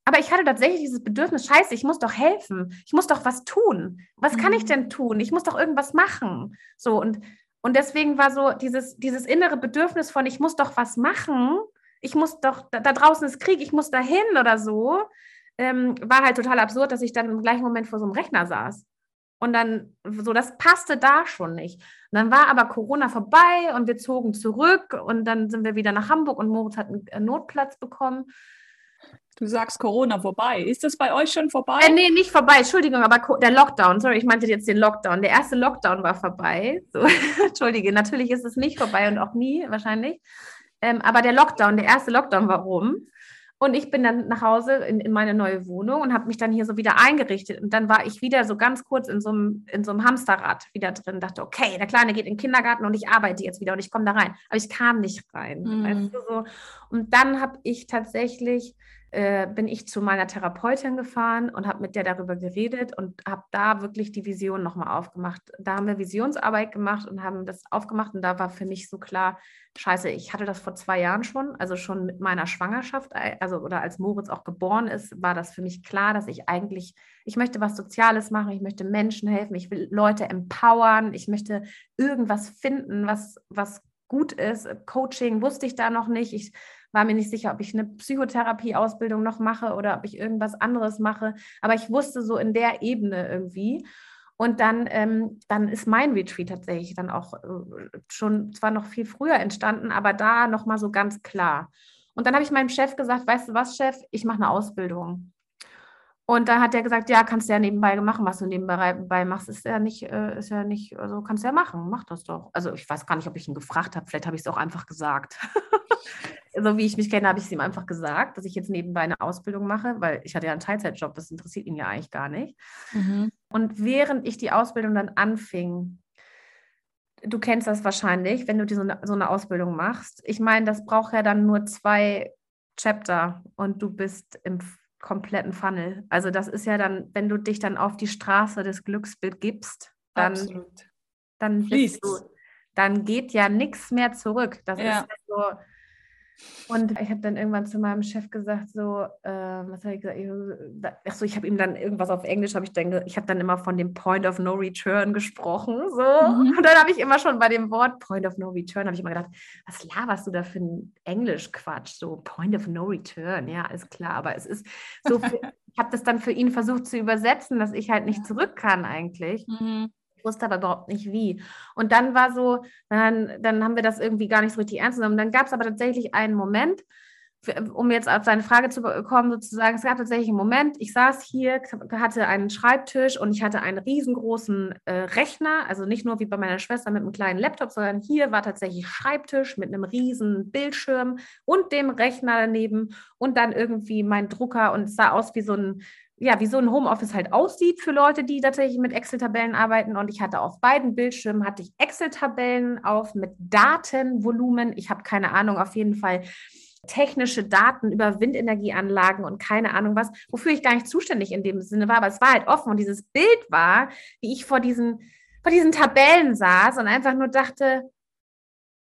Aber ich hatte tatsächlich dieses Bedürfnis, scheiße, ich muss doch helfen, ich muss doch was tun. Was kann ich mhm. denn tun? Ich muss doch irgendwas machen. So und Und deswegen war so dieses, dieses innere Bedürfnis von, ich muss doch was machen, ich muss doch, da, da draußen ist Krieg, ich muss dahin oder so, ähm, war halt total absurd, dass ich dann im gleichen Moment vor so einem Rechner saß. Und dann, so, das passte da schon nicht. Und dann war aber Corona vorbei und wir zogen zurück und dann sind wir wieder nach Hamburg und Moritz hat einen Notplatz bekommen. Du sagst Corona vorbei. Ist das bei euch schon vorbei? Äh, nee, nicht vorbei. Entschuldigung, aber der Lockdown. Sorry, ich meinte jetzt den Lockdown. Der erste Lockdown war vorbei. So, Entschuldige, natürlich ist es nicht vorbei und auch nie wahrscheinlich. Ähm, aber der Lockdown, der erste Lockdown war rum. Und ich bin dann nach Hause in, in meine neue Wohnung und habe mich dann hier so wieder eingerichtet. Und dann war ich wieder so ganz kurz in so einem, in so einem Hamsterrad wieder drin. Dachte, okay, der Kleine geht in den Kindergarten und ich arbeite jetzt wieder und ich komme da rein. Aber ich kam nicht rein. Mhm. Weißt du, so. Und dann habe ich tatsächlich äh, bin ich zu meiner Therapeutin gefahren und habe mit der darüber geredet und habe da wirklich die Vision nochmal aufgemacht. Da haben wir Visionsarbeit gemacht und haben das aufgemacht und da war für mich so klar, scheiße, ich hatte das vor zwei Jahren schon, also schon mit meiner Schwangerschaft, äh, also oder als Moritz auch geboren ist, war das für mich klar, dass ich eigentlich, ich möchte was Soziales machen, ich möchte Menschen helfen, ich will Leute empowern, ich möchte irgendwas finden, was, was gut ist. Coaching wusste ich da noch nicht. Ich war mir nicht sicher, ob ich eine Psychotherapie-Ausbildung noch mache oder ob ich irgendwas anderes mache. Aber ich wusste so in der Ebene irgendwie. Und dann, ähm, dann ist mein Retreat tatsächlich dann auch äh, schon zwar noch viel früher entstanden, aber da nochmal so ganz klar. Und dann habe ich meinem Chef gesagt, weißt du was, Chef, ich mache eine Ausbildung. Und dann hat er gesagt, ja, kannst du ja nebenbei machen, was du nebenbei machst, ist ja nicht, äh, ist ja nicht, also kannst du ja machen, mach das doch. Also ich weiß gar nicht, ob ich ihn gefragt habe, vielleicht habe ich es auch einfach gesagt. so wie ich mich kenne, habe ich es ihm einfach gesagt, dass ich jetzt nebenbei eine Ausbildung mache, weil ich hatte ja einen Teilzeitjob, das interessiert ihn ja eigentlich gar nicht. Mhm. Und während ich die Ausbildung dann anfing, du kennst das wahrscheinlich, wenn du so eine, so eine Ausbildung machst. Ich meine, das braucht ja dann nur zwei Chapter und du bist im kompletten Funnel. Also das ist ja dann, wenn du dich dann auf die Straße des Glücks begibst, dann, dann, du, dann geht ja nichts mehr zurück. Das ja. ist so, und ich habe dann irgendwann zu meinem Chef gesagt, so, äh, was habe ich gesagt? Achso, ich habe ihm dann irgendwas auf Englisch, habe ich dann, ich habe dann immer von dem Point of No Return gesprochen, so. Mhm. Und dann habe ich immer schon bei dem Wort Point of No Return, habe ich immer gedacht, was laberst du da für ein Englisch-Quatsch? So, Point of No Return, ja, ist klar, aber es ist so, für, ich habe das dann für ihn versucht zu übersetzen, dass ich halt nicht zurück kann eigentlich. Mhm wusste aber überhaupt nicht wie. Und dann war so, dann, dann haben wir das irgendwie gar nicht so richtig ernst genommen. Dann gab es aber tatsächlich einen Moment, um jetzt auf seine Frage zu kommen, sozusagen, es gab tatsächlich einen Moment, ich saß hier, hatte einen Schreibtisch und ich hatte einen riesengroßen äh, Rechner, also nicht nur wie bei meiner Schwester mit einem kleinen Laptop, sondern hier war tatsächlich Schreibtisch mit einem riesen Bildschirm und dem Rechner daneben und dann irgendwie mein Drucker und es sah aus wie so ein ja, wie so ein Homeoffice halt aussieht für Leute, die tatsächlich mit Excel-Tabellen arbeiten. Und ich hatte auf beiden Bildschirmen hatte ich Excel-Tabellen auf mit Datenvolumen. Ich habe keine Ahnung, auf jeden Fall technische Daten über Windenergieanlagen und keine Ahnung was, wofür ich gar nicht zuständig in dem Sinne war, aber es war halt offen und dieses Bild war, wie ich vor diesen, vor diesen Tabellen saß und einfach nur dachte,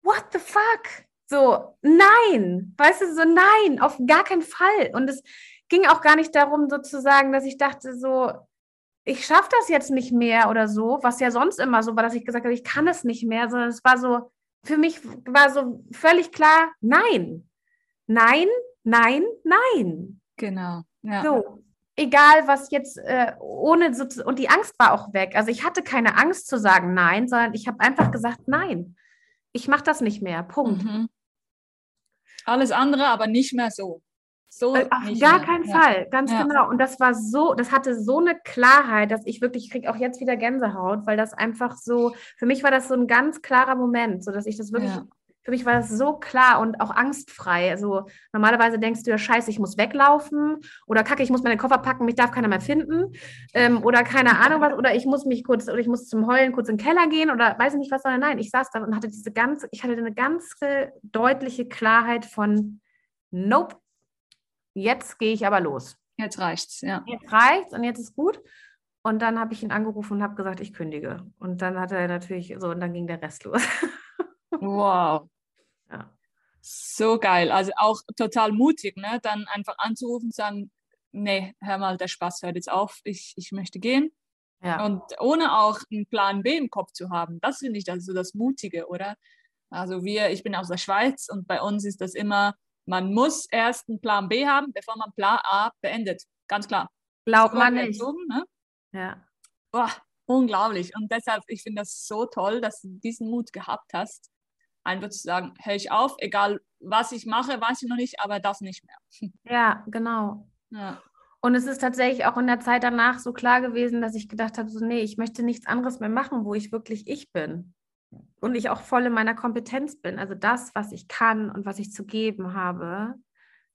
what the fuck? So, nein, weißt du, so nein, auf gar keinen Fall. Und es ging auch gar nicht darum, sozusagen, dass ich dachte, so, ich schaffe das jetzt nicht mehr oder so, was ja sonst immer so war, dass ich gesagt habe, ich kann es nicht mehr, sondern es war so, für mich war so völlig klar, nein, nein, nein, nein. Genau. Ja. So, egal was jetzt äh, ohne so und die Angst war auch weg. Also ich hatte keine Angst zu sagen nein, sondern ich habe einfach gesagt nein. Ich mache das nicht mehr. Punkt. Mhm. Alles andere, aber nicht mehr so. So äh, Auf gar mehr. keinen ja. Fall, ganz ja. genau. Und das war so, das hatte so eine Klarheit, dass ich wirklich, ich kriege auch jetzt wieder Gänsehaut, weil das einfach so, für mich war das so ein ganz klarer Moment, so dass ich das wirklich, ja. für mich war das so klar und auch angstfrei. Also normalerweise denkst du ja, scheiße, ich muss weglaufen oder kacke, ich muss meine Koffer packen, mich darf keiner mehr finden ähm, oder keine Ahnung was oder ich muss mich kurz, oder ich muss zum Heulen kurz in den Keller gehen oder weiß ich nicht was, sondern nein, ich saß da und hatte diese ganze, ich hatte eine ganz deutliche Klarheit von, nope, jetzt gehe ich aber los. Jetzt reicht's, ja. Jetzt reicht's und jetzt ist gut. Und dann habe ich ihn angerufen und habe gesagt, ich kündige. Und dann hat er natürlich so, und dann ging der Rest los. wow. Ja. So geil. Also auch total mutig, ne? Dann einfach anzurufen und sagen, nee, hör mal, der Spaß hört jetzt auf, ich, ich möchte gehen. Ja. Und ohne auch einen Plan B im Kopf zu haben, das finde ich also das Mutige, oder? Also wir, ich bin aus der Schweiz und bei uns ist das immer, man muss erst einen Plan B haben, bevor man Plan A beendet. Ganz klar. Glaubt man nicht. Erzogen, ne? Ja. Boah, unglaublich. Und deshalb, ich finde das so toll, dass du diesen Mut gehabt hast, einfach zu sagen, höre ich auf, egal was ich mache, weiß ich noch nicht, aber das nicht mehr. Ja, genau. Ja. Und es ist tatsächlich auch in der Zeit danach so klar gewesen, dass ich gedacht habe, so nee, ich möchte nichts anderes mehr machen, wo ich wirklich ich bin. Und ich auch voll in meiner Kompetenz bin. Also das, was ich kann und was ich zu geben habe,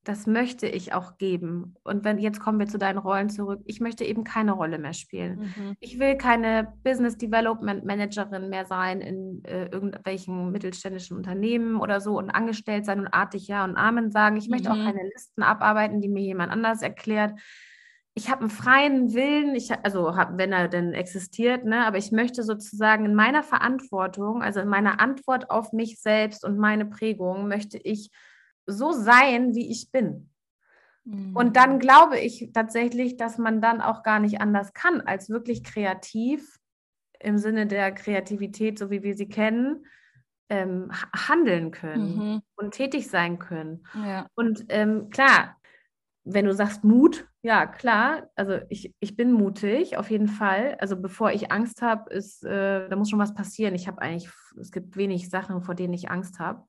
das möchte ich auch geben. Und wenn jetzt kommen wir zu deinen Rollen zurück, ich möchte eben keine Rolle mehr spielen. Mhm. Ich will keine Business Development Managerin mehr sein in äh, irgendwelchen mittelständischen Unternehmen oder so und angestellt sein und artig Ja und Amen sagen. Ich möchte mhm. auch keine Listen abarbeiten, die mir jemand anders erklärt. Ich habe einen freien Willen, ich, also hab, wenn er denn existiert, ne, aber ich möchte sozusagen in meiner Verantwortung, also in meiner Antwort auf mich selbst und meine Prägung, möchte ich so sein, wie ich bin. Und dann mhm. glaube ich tatsächlich, dass man dann auch gar nicht anders kann, als wirklich kreativ im Sinne der Kreativität, so wie wir sie kennen, ähm, handeln können mhm. und tätig sein können. Ja. Und ähm, klar, wenn du sagst Mut, ja klar, also ich, ich bin mutig, auf jeden Fall. Also bevor ich Angst habe, ist, äh, da muss schon was passieren. Ich habe eigentlich, es gibt wenig Sachen, vor denen ich Angst habe.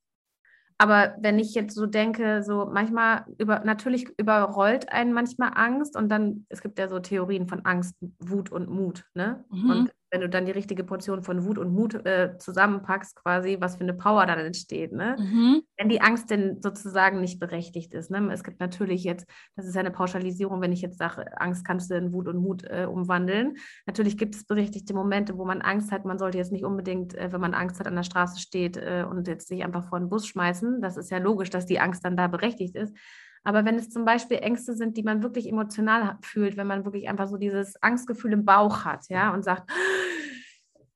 Aber wenn ich jetzt so denke, so manchmal über, natürlich überrollt einen manchmal Angst und dann, es gibt ja so Theorien von Angst, Wut und Mut, ne? Mhm. Und wenn du dann die richtige Portion von Wut und Mut äh, zusammenpackst, quasi, was für eine Power dann entsteht, ne? Mhm. Wenn die Angst denn sozusagen nicht berechtigt ist, ne? Es gibt natürlich jetzt, das ist ja eine Pauschalisierung, wenn ich jetzt sage, Angst kannst du in Wut und Mut äh, umwandeln. Natürlich gibt es berechtigte Momente, wo man Angst hat. Man sollte jetzt nicht unbedingt, äh, wenn man Angst hat, an der Straße steht äh, und jetzt sich einfach vor den Bus schmeißen. Das ist ja logisch, dass die Angst dann da berechtigt ist. Aber wenn es zum Beispiel Ängste sind, die man wirklich emotional fühlt, wenn man wirklich einfach so dieses Angstgefühl im Bauch hat, ja, und sagt,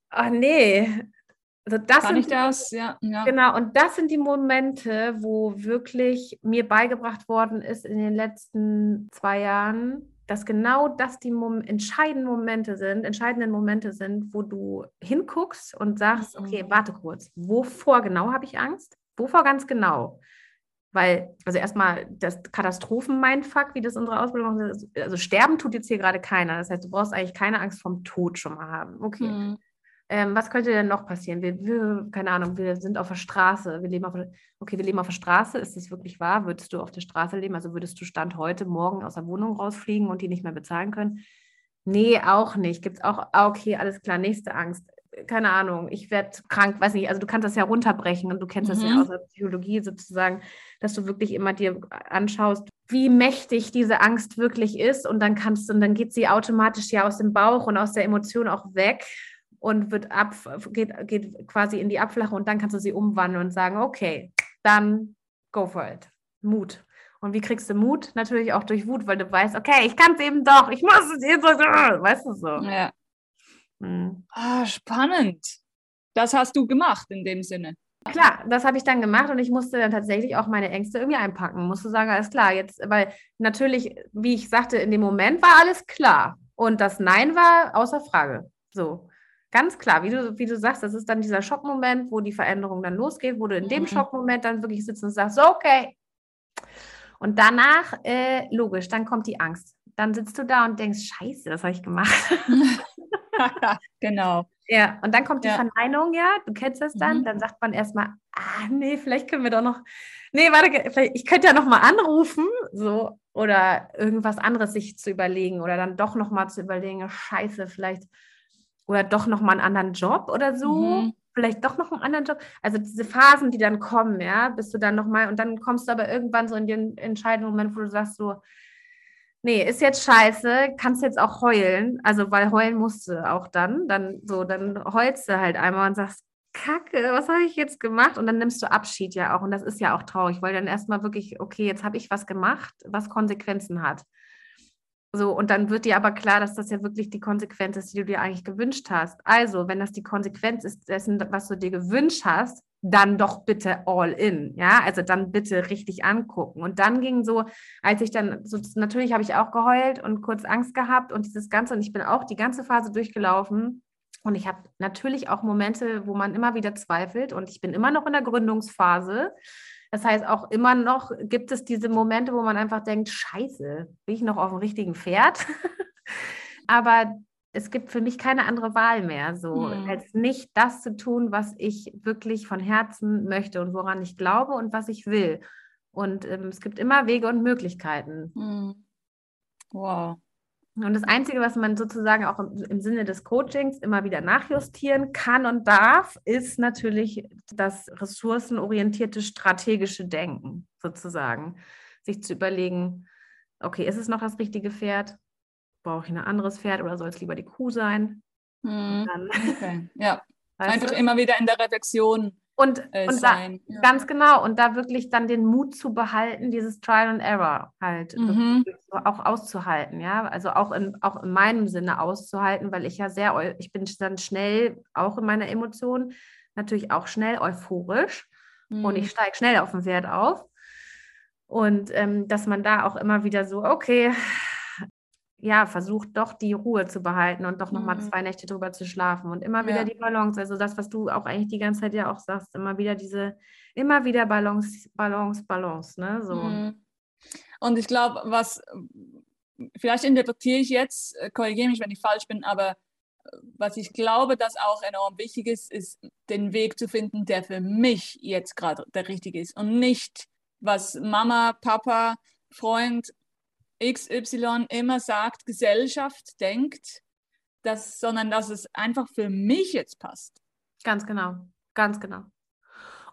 ach nee, also das Kann ich das? Ja, ja. Genau, und das sind die Momente, wo wirklich mir beigebracht worden ist in den letzten zwei Jahren, dass genau das die Mom entscheidenden Momente sind, entscheidenden Momente sind, wo du hinguckst und sagst, okay, mhm. warte kurz, wovor genau habe ich Angst? Wovor ganz genau? Weil, also erstmal das Katastrophen-Mindfuck, wie das unsere Ausbildung macht, also sterben tut jetzt hier gerade keiner. Das heißt, du brauchst eigentlich keine Angst vom Tod schon mal haben. Okay. Mhm. Ähm, was könnte denn noch passieren? Wir, wir, keine Ahnung, wir sind auf der Straße. Wir leben auf, okay, wir leben auf der Straße. Ist das wirklich wahr? Würdest du auf der Straße leben? Also würdest du Stand heute, morgen aus der Wohnung rausfliegen und die nicht mehr bezahlen können? Nee, auch nicht. Gibt es auch, ah, okay, alles klar, nächste Angst keine Ahnung, ich werde krank, weiß nicht, also du kannst das ja runterbrechen und du kennst mhm. das ja mhm. aus der Psychologie sozusagen, dass du wirklich immer dir anschaust, wie mächtig diese Angst wirklich ist und dann kannst du, und dann geht sie automatisch ja aus dem Bauch und aus der Emotion auch weg und wird ab, geht, geht quasi in die Abflache und dann kannst du sie umwandeln und sagen, okay, dann go for it. Mut. Und wie kriegst du Mut? Natürlich auch durch Wut, weil du weißt, okay, ich kann es eben doch, ich muss es jetzt, weißt du so. Ja. Mhm. Ah, spannend. Das hast du gemacht in dem Sinne. Klar, das habe ich dann gemacht und ich musste dann tatsächlich auch meine Ängste irgendwie einpacken. Musste sagen, alles klar, jetzt, weil natürlich, wie ich sagte, in dem Moment war alles klar. Und das Nein war außer Frage. So. Ganz klar, wie du, wie du sagst, das ist dann dieser Schockmoment, wo die Veränderung dann losgeht, wo du in dem mhm. Schockmoment dann wirklich sitzt und sagst, so, okay. Und danach, äh, logisch, dann kommt die Angst. Dann sitzt du da und denkst, scheiße, das habe ich gemacht. genau. Ja, und dann kommt die ja. Verneinung, ja, du kennst das dann, mhm. dann sagt man erstmal, ah, nee, vielleicht können wir doch noch, nee, warte, ich könnte ja noch mal anrufen, so, oder irgendwas anderes sich zu überlegen oder dann doch noch mal zu überlegen, scheiße, vielleicht, oder doch noch mal einen anderen Job oder so, mhm. vielleicht doch noch einen anderen Job. Also diese Phasen, die dann kommen, ja, bist du dann noch mal, und dann kommst du aber irgendwann so in den entscheidenden Moment, wo du sagst so, nee, ist jetzt scheiße, kannst jetzt auch heulen, also weil heulen musste auch dann, dann so, dann heulst du halt einmal und sagst, Kacke, was habe ich jetzt gemacht? Und dann nimmst du Abschied ja auch und das ist ja auch traurig, weil dann erstmal wirklich, okay, jetzt habe ich was gemacht, was Konsequenzen hat. So, und dann wird dir aber klar, dass das ja wirklich die Konsequenz ist, die du dir eigentlich gewünscht hast. Also, wenn das die Konsequenz ist dessen, was du dir gewünscht hast, dann doch bitte all in, ja, also dann bitte richtig angucken. Und dann ging so, als ich dann, so, natürlich habe ich auch geheult und kurz Angst gehabt und dieses Ganze, und ich bin auch die ganze Phase durchgelaufen. Und ich habe natürlich auch Momente, wo man immer wieder zweifelt und ich bin immer noch in der Gründungsphase. Das heißt, auch immer noch gibt es diese Momente, wo man einfach denkt, scheiße, bin ich noch auf dem richtigen Pferd? Aber es gibt für mich keine andere Wahl mehr, so hm. als nicht das zu tun, was ich wirklich von Herzen möchte und woran ich glaube und was ich will. Und ähm, es gibt immer Wege und Möglichkeiten. Hm. Wow. Und das Einzige, was man sozusagen auch im, im, Sinne des Coachings immer wieder nachjustieren kann und darf, ist natürlich das ressourcenorientierte strategische Denken sozusagen. Sich zu überlegen, okay, ist es noch das richtige Pferd? Brauche ich ein anderes Pferd oder soll es lieber die Kuh sein? Hm. Okay. Ja, einfach du? immer wieder in der Reflexion und, äh, und da, ja. ganz genau, und da wirklich dann den Mut zu behalten, dieses Trial and Error halt mhm. auch auszuhalten, ja. Also auch in, auch in meinem Sinne auszuhalten, weil ich ja sehr, ich bin dann schnell auch in meiner Emotion, natürlich auch schnell euphorisch mhm. und ich mhm. steige schnell auf den Wert auf. Und ähm, dass man da auch immer wieder so, okay, ja, versucht doch die Ruhe zu behalten und doch nochmal mhm. zwei Nächte drüber zu schlafen und immer wieder ja. die Balance. Also das, was du auch eigentlich die ganze Zeit ja auch sagst, immer wieder diese, immer wieder Balance, Balance, Balance, ne? So. Mhm. Und ich glaube, was, vielleicht interpretiere ich jetzt, äh, korrigiere mich, wenn ich falsch bin, aber äh, was ich glaube, dass auch enorm wichtig ist, ist den Weg zu finden, der für mich jetzt gerade der richtige ist und nicht, was Mama, Papa, Freund XY immer sagt, Gesellschaft denkt, dass, sondern dass es einfach für mich jetzt passt. Ganz genau, ganz genau.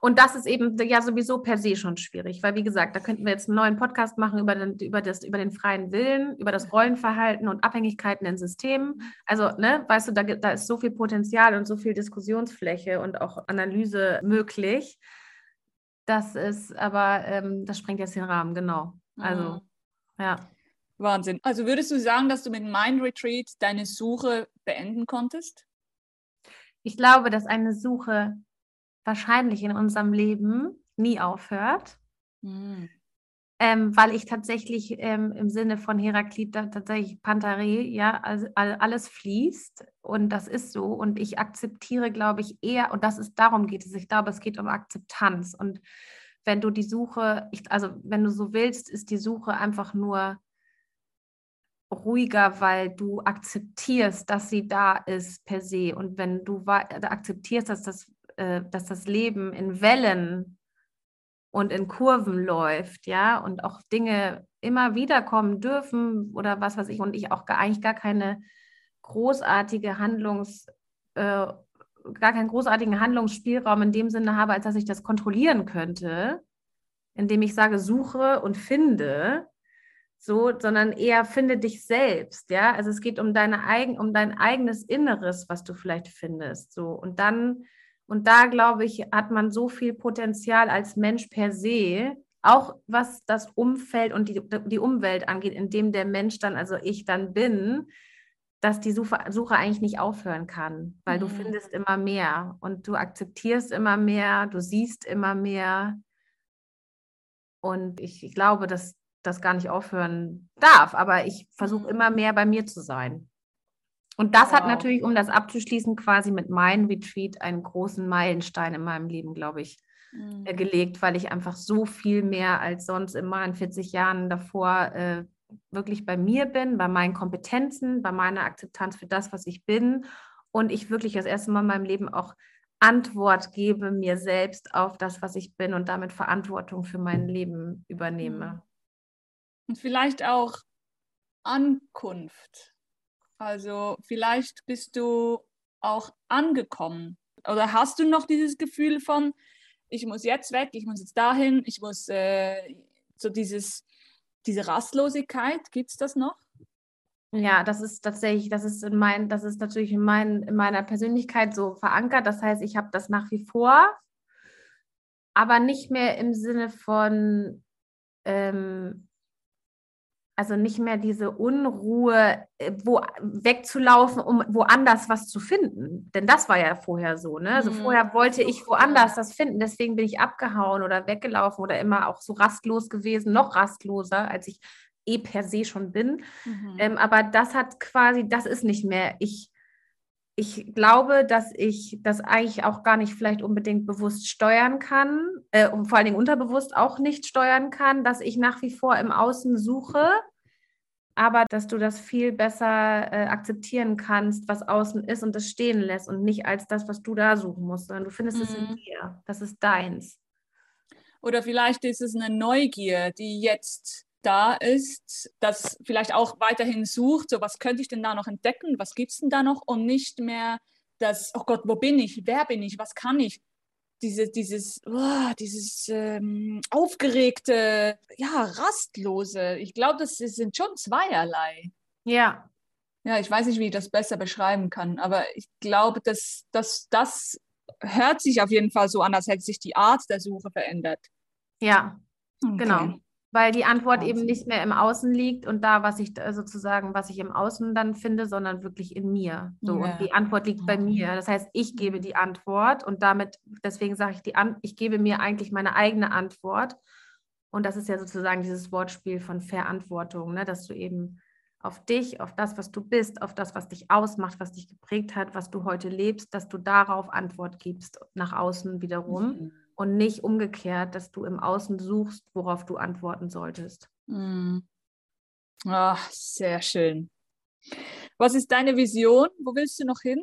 Und das ist eben ja sowieso per se schon schwierig, weil wie gesagt, da könnten wir jetzt einen neuen Podcast machen über den, über das, über den freien Willen, über das Rollenverhalten und Abhängigkeiten in Systemen. Also, ne, weißt du, da, da ist so viel Potenzial und so viel Diskussionsfläche und auch Analyse möglich. Das ist aber, ähm, das sprengt jetzt den Rahmen, genau. Also, mhm. ja. Wahnsinn. Also würdest du sagen, dass du mit Mind Retreat deine Suche beenden konntest? Ich glaube, dass eine Suche wahrscheinlich in unserem Leben nie aufhört. Mhm. Ähm, weil ich tatsächlich ähm, im Sinne von Heraklit tatsächlich Pantare, ja, also alles fließt und das ist so und ich akzeptiere, glaube ich, eher und das ist darum geht es. Ich glaube, es geht um Akzeptanz und wenn du die Suche, ich, also wenn du so willst, ist die Suche einfach nur ruhiger, weil du akzeptierst, dass sie da ist per se. Und wenn du akzeptierst, dass das, äh, dass das Leben in Wellen und in Kurven läuft, ja, und auch Dinge immer wieder kommen dürfen oder was weiß ich, und ich auch gar, eigentlich gar keine großartige Handlungs, äh, gar keinen großartigen Handlungsspielraum in dem Sinne habe, als dass ich das kontrollieren könnte, indem ich sage, suche und finde, so, sondern eher finde dich selbst, ja. Also es geht um deine eigen, um dein eigenes Inneres, was du vielleicht findest. So und dann und da glaube ich, hat man so viel Potenzial als Mensch per se, auch was das Umfeld und die, die Umwelt angeht, in dem der Mensch dann, also ich dann bin, dass die Suche, Suche eigentlich nicht aufhören kann, weil mhm. du findest immer mehr und du akzeptierst immer mehr, du siehst immer mehr. Und ich, ich glaube, dass das gar nicht aufhören darf, aber ich versuche mhm. immer mehr bei mir zu sein. Und das wow. hat natürlich, um das abzuschließen, quasi mit meinem Retreat einen großen Meilenstein in meinem Leben, glaube ich, mhm. äh, gelegt, weil ich einfach so viel mehr als sonst immer in 40 Jahren davor äh, wirklich bei mir bin, bei meinen Kompetenzen, bei meiner Akzeptanz für das, was ich bin und ich wirklich das erste Mal in meinem Leben auch Antwort gebe mir selbst auf das, was ich bin und damit Verantwortung für mein Leben übernehme. Und vielleicht auch Ankunft. Also vielleicht bist du auch angekommen. Oder hast du noch dieses Gefühl von, ich muss jetzt weg, ich muss jetzt dahin, ich muss äh, so dieses, diese Rastlosigkeit, gibt es das noch? Ja, das ist tatsächlich, das ist in mein, das ist natürlich in, mein, in meiner Persönlichkeit so verankert. Das heißt, ich habe das nach wie vor, aber nicht mehr im Sinne von ähm, also nicht mehr diese Unruhe, äh, wo wegzulaufen, um woanders was zu finden. Denn das war ja vorher so. Ne? Also mhm. vorher wollte ich woanders das finden. Deswegen bin ich abgehauen oder weggelaufen oder immer auch so rastlos gewesen, noch rastloser, als ich eh per se schon bin. Mhm. Ähm, aber das hat quasi, das ist nicht mehr ich. Ich glaube, dass ich das eigentlich auch gar nicht vielleicht unbedingt bewusst steuern kann äh, und vor allen Dingen unterbewusst auch nicht steuern kann, dass ich nach wie vor im Außen suche, aber dass du das viel besser äh, akzeptieren kannst, was außen ist und das stehen lässt und nicht als das, was du da suchen musst, sondern du findest mhm. es in mhm. dir. Das ist deins. Oder vielleicht ist es eine Neugier, die jetzt da ist, das vielleicht auch weiterhin sucht, so was könnte ich denn da noch entdecken, was gibt es denn da noch und nicht mehr das, oh Gott, wo bin ich, wer bin ich, was kann ich, diese, dieses, oh, dieses ähm, aufgeregte, ja, rastlose. Ich glaube, das sind schon zweierlei. Ja. Ja, ich weiß nicht, wie ich das besser beschreiben kann, aber ich glaube, dass, dass das hört sich auf jeden Fall so an, als hätte sich die Art der Suche verändert. Ja, okay. genau weil die Antwort eben nicht mehr im Außen liegt und da, was ich sozusagen, was ich im Außen dann finde, sondern wirklich in mir. So ja. und die Antwort liegt bei mir. Das heißt, ich gebe die Antwort und damit, deswegen sage ich die An ich gebe mir eigentlich meine eigene Antwort. Und das ist ja sozusagen dieses Wortspiel von Verantwortung, ne? dass du eben auf dich, auf das, was du bist, auf das, was dich ausmacht, was dich geprägt hat, was du heute lebst, dass du darauf Antwort gibst nach außen wiederum. Mhm und nicht umgekehrt, dass du im Außen suchst, worauf du antworten solltest. Mm. Ach, sehr schön. Was ist deine Vision? Wo willst du noch hin?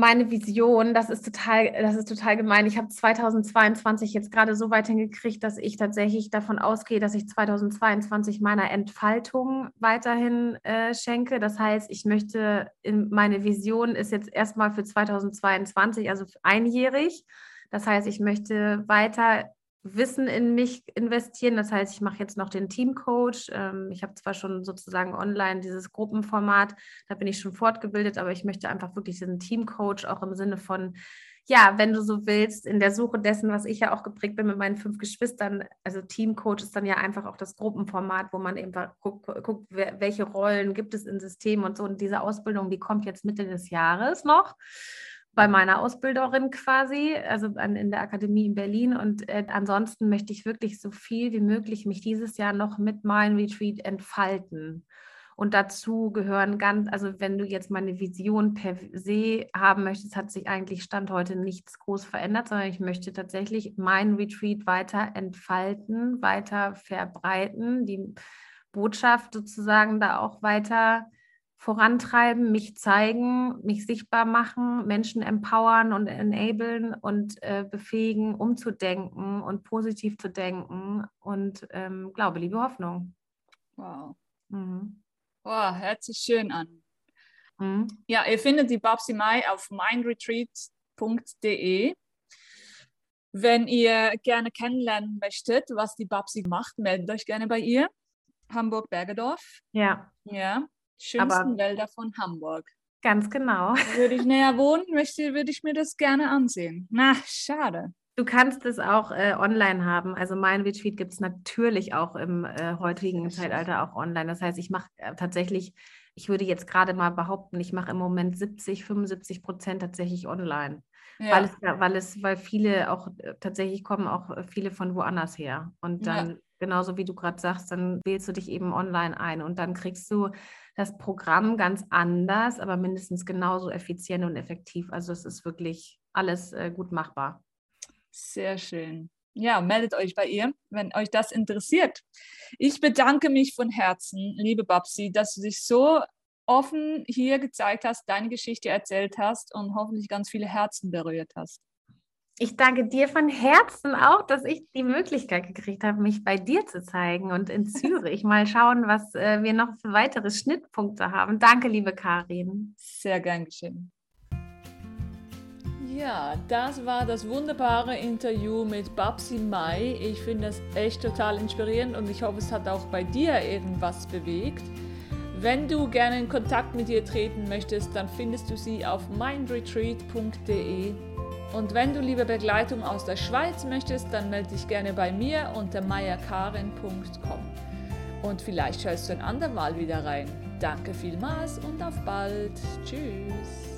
Meine Vision, das ist total, das ist total gemein. Ich habe 2022 jetzt gerade so weit hingekriegt, dass ich tatsächlich davon ausgehe, dass ich 2022 meiner Entfaltung weiterhin äh, schenke. Das heißt, ich möchte, in, meine Vision ist jetzt erstmal für 2022, also einjährig. Das heißt, ich möchte weiter Wissen in mich investieren. Das heißt, ich mache jetzt noch den Teamcoach. Ähm, ich habe zwar schon sozusagen online dieses Gruppenformat, da bin ich schon fortgebildet, aber ich möchte einfach wirklich diesen Teamcoach auch im Sinne von, ja, wenn du so willst, in der Suche dessen, was ich ja auch geprägt bin mit meinen fünf Geschwistern. Also Teamcoach ist dann ja einfach auch das Gruppenformat, wo man eben guckt, guckt welche Rollen gibt es im System und so. Und diese Ausbildung, die kommt jetzt Mitte des Jahres noch bei meiner Ausbilderin quasi, also an, in der Akademie in Berlin. Und äh, ansonsten möchte ich wirklich so viel wie möglich mich dieses Jahr noch mit meinem Retreat entfalten. Und dazu gehören ganz, also wenn du jetzt meine Vision per se haben möchtest, hat sich eigentlich Stand heute nichts groß verändert, sondern ich möchte tatsächlich mein Retreat weiter entfalten, weiter verbreiten, die Botschaft sozusagen da auch weiter vorantreiben, mich zeigen, mich sichtbar machen, Menschen empowern und enablen und äh, befähigen, umzudenken und positiv zu denken und ähm, Glaube, Liebe, Hoffnung. Wow. Mhm. Wow, hört sich schön an. Mhm. Ja, ihr findet die Babsi Mai auf mindretreat.de. Wenn ihr gerne kennenlernen möchtet, was die Babsi macht, meldet euch gerne bei ihr. Hamburg-Bergedorf. Ja. Ja schönsten Aber Wälder von Hamburg. Ganz genau. Würde ich näher wohnen, möchte, würde ich mir das gerne ansehen. Na, schade. Du kannst es auch äh, online haben. Also mein Retreat gibt es natürlich auch im äh, heutigen Zeitalter auch online. Das heißt, ich mache äh, tatsächlich, ich würde jetzt gerade mal behaupten, ich mache im Moment 70, 75 Prozent tatsächlich online. Ja. Weil, es, weil es, weil viele auch äh, tatsächlich kommen auch äh, viele von woanders her. Und dann, ja. Genauso wie du gerade sagst, dann wählst du dich eben online ein und dann kriegst du das Programm ganz anders, aber mindestens genauso effizient und effektiv. Also es ist wirklich alles äh, gut machbar. Sehr schön. Ja, meldet euch bei ihr, wenn euch das interessiert. Ich bedanke mich von Herzen, liebe Babsi, dass du dich so offen hier gezeigt hast, deine Geschichte erzählt hast und hoffentlich ganz viele Herzen berührt hast. Ich danke dir von Herzen auch, dass ich die Möglichkeit gekriegt habe, mich bei dir zu zeigen und in Zürich mal schauen, was äh, wir noch für weitere Schnittpunkte haben. Danke, liebe Karin. Sehr gern geschehen. Ja, das war das wunderbare Interview mit Babsi Mai. Ich finde das echt total inspirierend und ich hoffe, es hat auch bei dir irgendwas bewegt. Wenn du gerne in Kontakt mit ihr treten möchtest, dann findest du sie auf mindretreat.de Und wenn du liebe Begleitung aus der Schweiz möchtest, dann melde dich gerne bei mir unter mayakarin.com. Und vielleicht hörst du ein andermal wieder rein. Danke vielmals und auf bald. Tschüss.